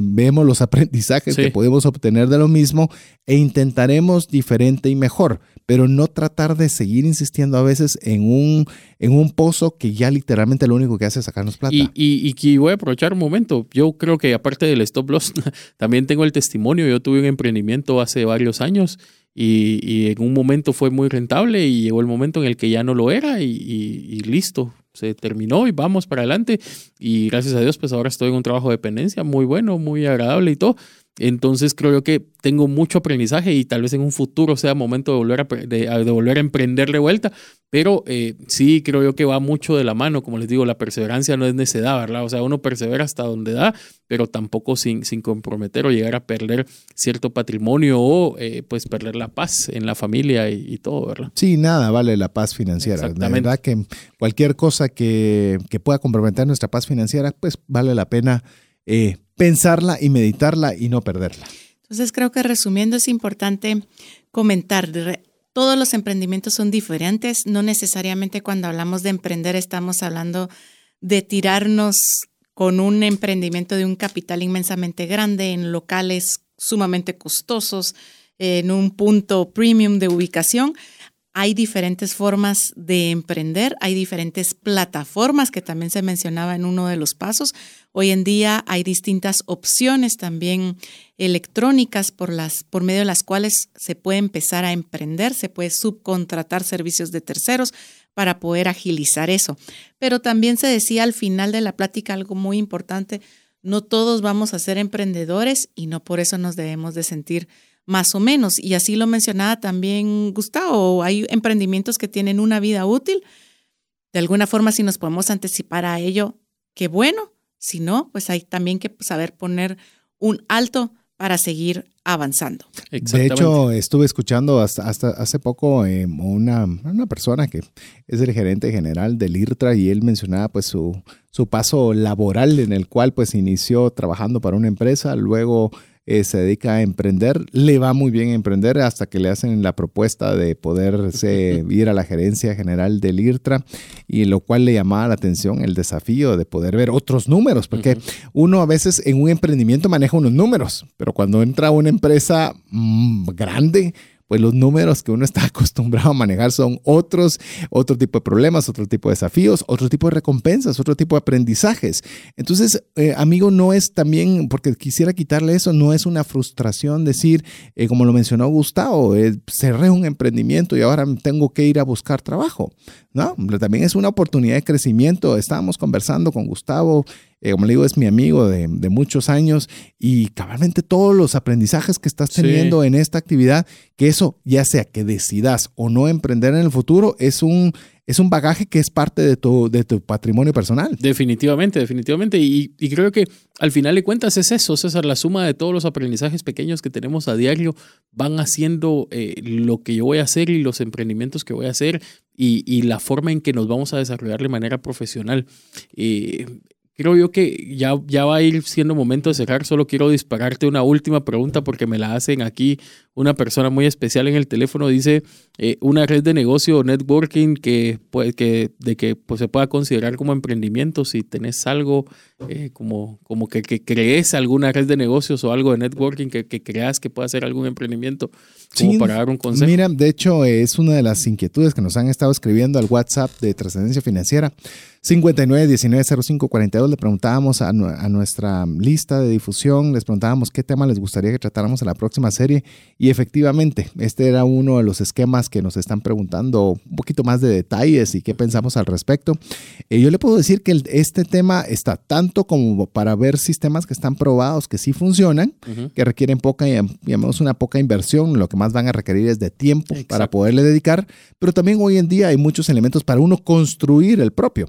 vemos los [LAUGHS] aprendizajes que podemos obtener de lo mismo e intentaremos diferente y mejor, pero no tratar de seguir insistiendo a veces en un, en un pozo que ya literalmente lo único que hace es sacarnos plata. Y, y, y, voy a aprovechar un momento, yo creo que aparte del stop loss, [LAUGHS] también tengo el testimonio, yo tuve un emprendimiento hace varios años. Y, y, en un momento fue muy rentable y llegó el momento en el que ya no lo era y, y listo, se terminó y vamos para adelante. Y gracias a Dios, pues ahora estoy en un trabajo de dependencia muy bueno, muy agradable y todo. Entonces creo yo que tengo mucho aprendizaje y tal vez en un futuro sea momento de volver a, de, volver a emprender de vuelta, pero eh, sí creo yo que va mucho de la mano, como les digo, la perseverancia no es necedad, ¿verdad? O sea, uno persevera hasta donde da, pero tampoco sin, sin comprometer o llegar a perder cierto patrimonio o eh, pues perder la paz en la familia y, todo, ¿verdad? Sí, nada vale la paz financiera. La verdad que cualquier cosa que, que pueda comprometer nuestra paz financiera, pues vale la pena. Eh, pensarla y meditarla y no perderla. Entonces creo que resumiendo es importante comentar, todos los emprendimientos son diferentes, no necesariamente cuando hablamos de emprender estamos hablando de tirarnos con un emprendimiento de un capital inmensamente grande en locales sumamente costosos, en un punto premium de ubicación, hay diferentes formas de emprender, hay diferentes plataformas que también se mencionaba en uno de los pasos. Hoy en día hay distintas opciones también electrónicas por, las, por medio de las cuales se puede empezar a emprender, se puede subcontratar servicios de terceros para poder agilizar eso. Pero también se decía al final de la plática algo muy importante, no todos vamos a ser emprendedores y no por eso nos debemos de sentir más o menos. Y así lo mencionaba también Gustavo, hay emprendimientos que tienen una vida útil. De alguna forma, si nos podemos anticipar a ello, qué bueno. Si no, pues hay también que saber poner un alto para seguir avanzando. De hecho, estuve escuchando hasta, hasta hace poco eh, una, una, persona que es el gerente general del IRTRA y él mencionaba pues su, su paso laboral en el cual pues inició trabajando para una empresa, luego eh, se dedica a emprender, le va muy bien a emprender hasta que le hacen la propuesta de poderse [LAUGHS] ir a la gerencia general del IRTRA y lo cual le llamaba la atención el desafío de poder ver otros números, porque uno a veces en un emprendimiento maneja unos números, pero cuando entra a una empresa mm, grande, pues los números que uno está [LAUGHS] acostumbrado a manejar son otros, otro tipo de problemas, otro tipo de desafíos, otro tipo de recompensas, otro tipo de aprendizajes. Entonces, eh, amigo, no es también, porque quisiera quitarle eso, no es una frustración decir, eh, como lo mencionó Gustavo, eh, cerré un emprendimiento y ahora tengo que ir a buscar trabajo. No, también es una oportunidad de crecimiento. Estábamos conversando con Gustavo eh, como le digo, es mi amigo de, de, muchos años y cabalmente todos los aprendizajes que estás teniendo en esta actividad, que eso ya sea que decidas o no emprender en el futuro, es un es un bagaje que es parte de tu, de tu patrimonio personal. Definitivamente, definitivamente. Y, creo que al final de cuentas es eso, César, la suma de todos los aprendizajes pequeños que tenemos a diario van haciendo eh, lo que yo voy a hacer y los emprendimientos que voy a hacer y, y la forma en que nos vamos a desarrollar de manera profesional. Eh, creo yo que ya, ya va a ir siendo momento de cerrar. Solo quiero dispararte una última pregunta porque me la hacen aquí una persona muy especial en el teléfono dice eh, una red de negocio o networking que, pues, que, de que pues, se pueda considerar como emprendimiento si tenés algo eh, como, como que, que, crees alguna red de negocios o algo de networking que, que creas que pueda ser algún emprendimiento como para dar un consejo. Mira, de hecho es una de las inquietudes que nos han estado escribiendo al WhatsApp de Trascendencia Financiera 59190542 le preguntábamos a, a nuestra lista de difusión, les preguntábamos qué tema les gustaría que tratáramos en la próxima serie y efectivamente, este era uno de los esquemas que nos están preguntando un poquito más de detalles y qué pensamos al respecto. Eh, yo le puedo decir que este tema está tanto como para ver sistemas que están probados, que sí funcionan, que requieren poca, llamamos una poca inversión, lo que más van a requerir es de tiempo para poderle dedicar, pero también hoy en día hay muchos elementos para uno construir el propio.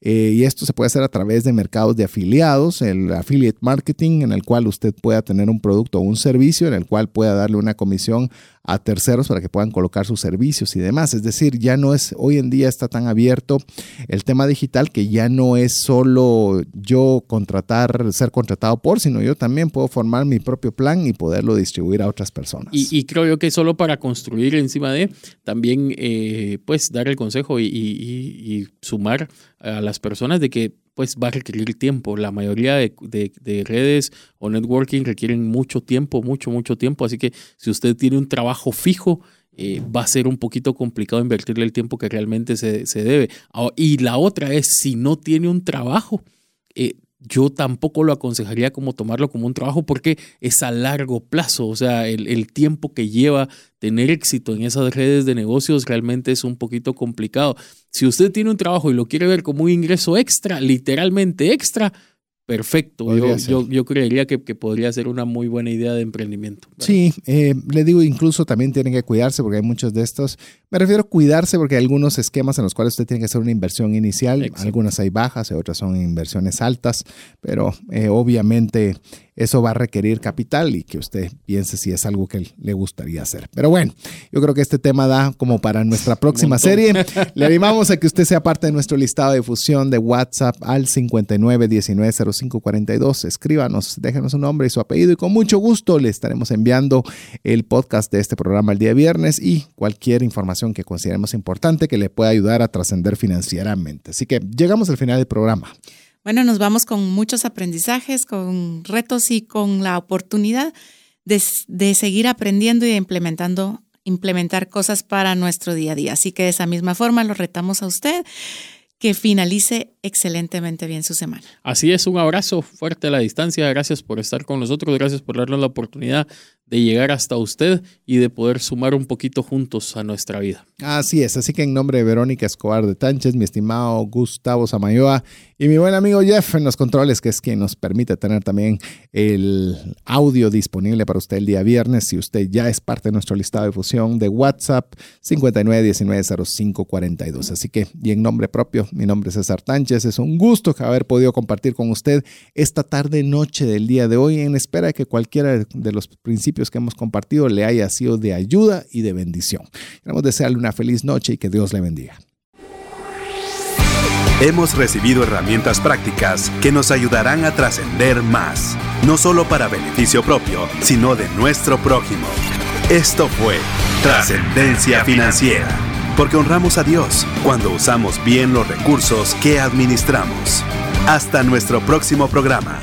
Eh, y esto se puede hacer a través de mercados de afiliados, el affiliate marketing, en el cual usted pueda tener un producto o un servicio, en el cual pueda darle una comisión a terceros para que puedan colocar sus servicios y demás. Es decir, ya no es, hoy en día está tan abierto el tema digital que ya no es solo yo contratar, ser contratado por, sino yo también puedo formar mi propio plan y poderlo distribuir a otras personas. Y, creo yo que solo para construir encima de, también eh, pues dar el consejo y sumar a las personas de que pues va a requerir tiempo. La mayoría de, redes o networking requieren mucho tiempo, mucho, mucho tiempo. Así que si usted tiene un trabajo fijo, eh, va a ser un poquito complicado invertirle el tiempo que realmente se, se debe. Ah, y la otra es, si no tiene un trabajo, eh, yo tampoco lo aconsejaría como tomarlo como un trabajo porque es a largo plazo, o sea, el, tiempo que lleva tener éxito en esas redes de negocios realmente es un poquito complicado. Si usted tiene un trabajo y lo quiere ver como un ingreso extra, literalmente extra, perfecto. Yo, yo, creería que, podría ser una muy buena idea de emprendimiento. Sí, eh, le digo, incluso también tienen que cuidarse porque hay muchos de estos. Me refiero a cuidarse porque hay algunos esquemas en los cuales usted tiene que hacer una inversión inicial. Algunas hay bajas y otras son inversiones altas, pero eh, obviamente eso va a requerir capital y que usted piense si es algo que le gustaría hacer. Pero bueno, yo creo que este tema da como para nuestra próxima serie. Le animamos a que usted sea parte de nuestro listado de difusión de WhatsApp al 59190542. Escríbanos, déjenos su nombre y su apellido y con mucho gusto le estaremos enviando el podcast de este programa el día viernes y cualquier información que consideremos importante que le pueda ayudar a trascender financieramente. Así que llegamos al final del programa. Bueno, nos vamos con muchos aprendizajes, con retos y con la oportunidad de, seguir aprendiendo y implementando implementar cosas para nuestro día a día. Así que de esa misma forma lo retamos a usted que finalice excelentemente bien su semana. Así es, un abrazo fuerte a la distancia. Gracias por estar con nosotros, gracias por darnos la oportunidad de llegar hasta usted y de poder sumar un poquito juntos a nuestra vida. Así es, así que en nombre de Verónica Escobar de Tánchez, mi estimado Gustavo Samayoa y mi buen amigo Jeff en los controles, que es quien nos permite tener también el audio disponible para usted el día viernes, si usted ya es parte de nuestro listado de fusión de WhatsApp 59190542. Así que, y en nombre propio, mi nombre es César Tánchez, es un gusto haber podido compartir con usted esta tarde, noche del día de hoy, en espera de que cualquiera de los que hemos compartido le haya sido de ayuda y de bendición. Queremos desearle una feliz noche y que Dios le bendiga. Hemos recibido herramientas prácticas que nos ayudarán a trascender más, no solo para beneficio propio, sino de nuestro prójimo. Esto fue Trascendencia Financiera, porque honramos a Dios cuando usamos bien los recursos que administramos. Hasta nuestro próximo programa.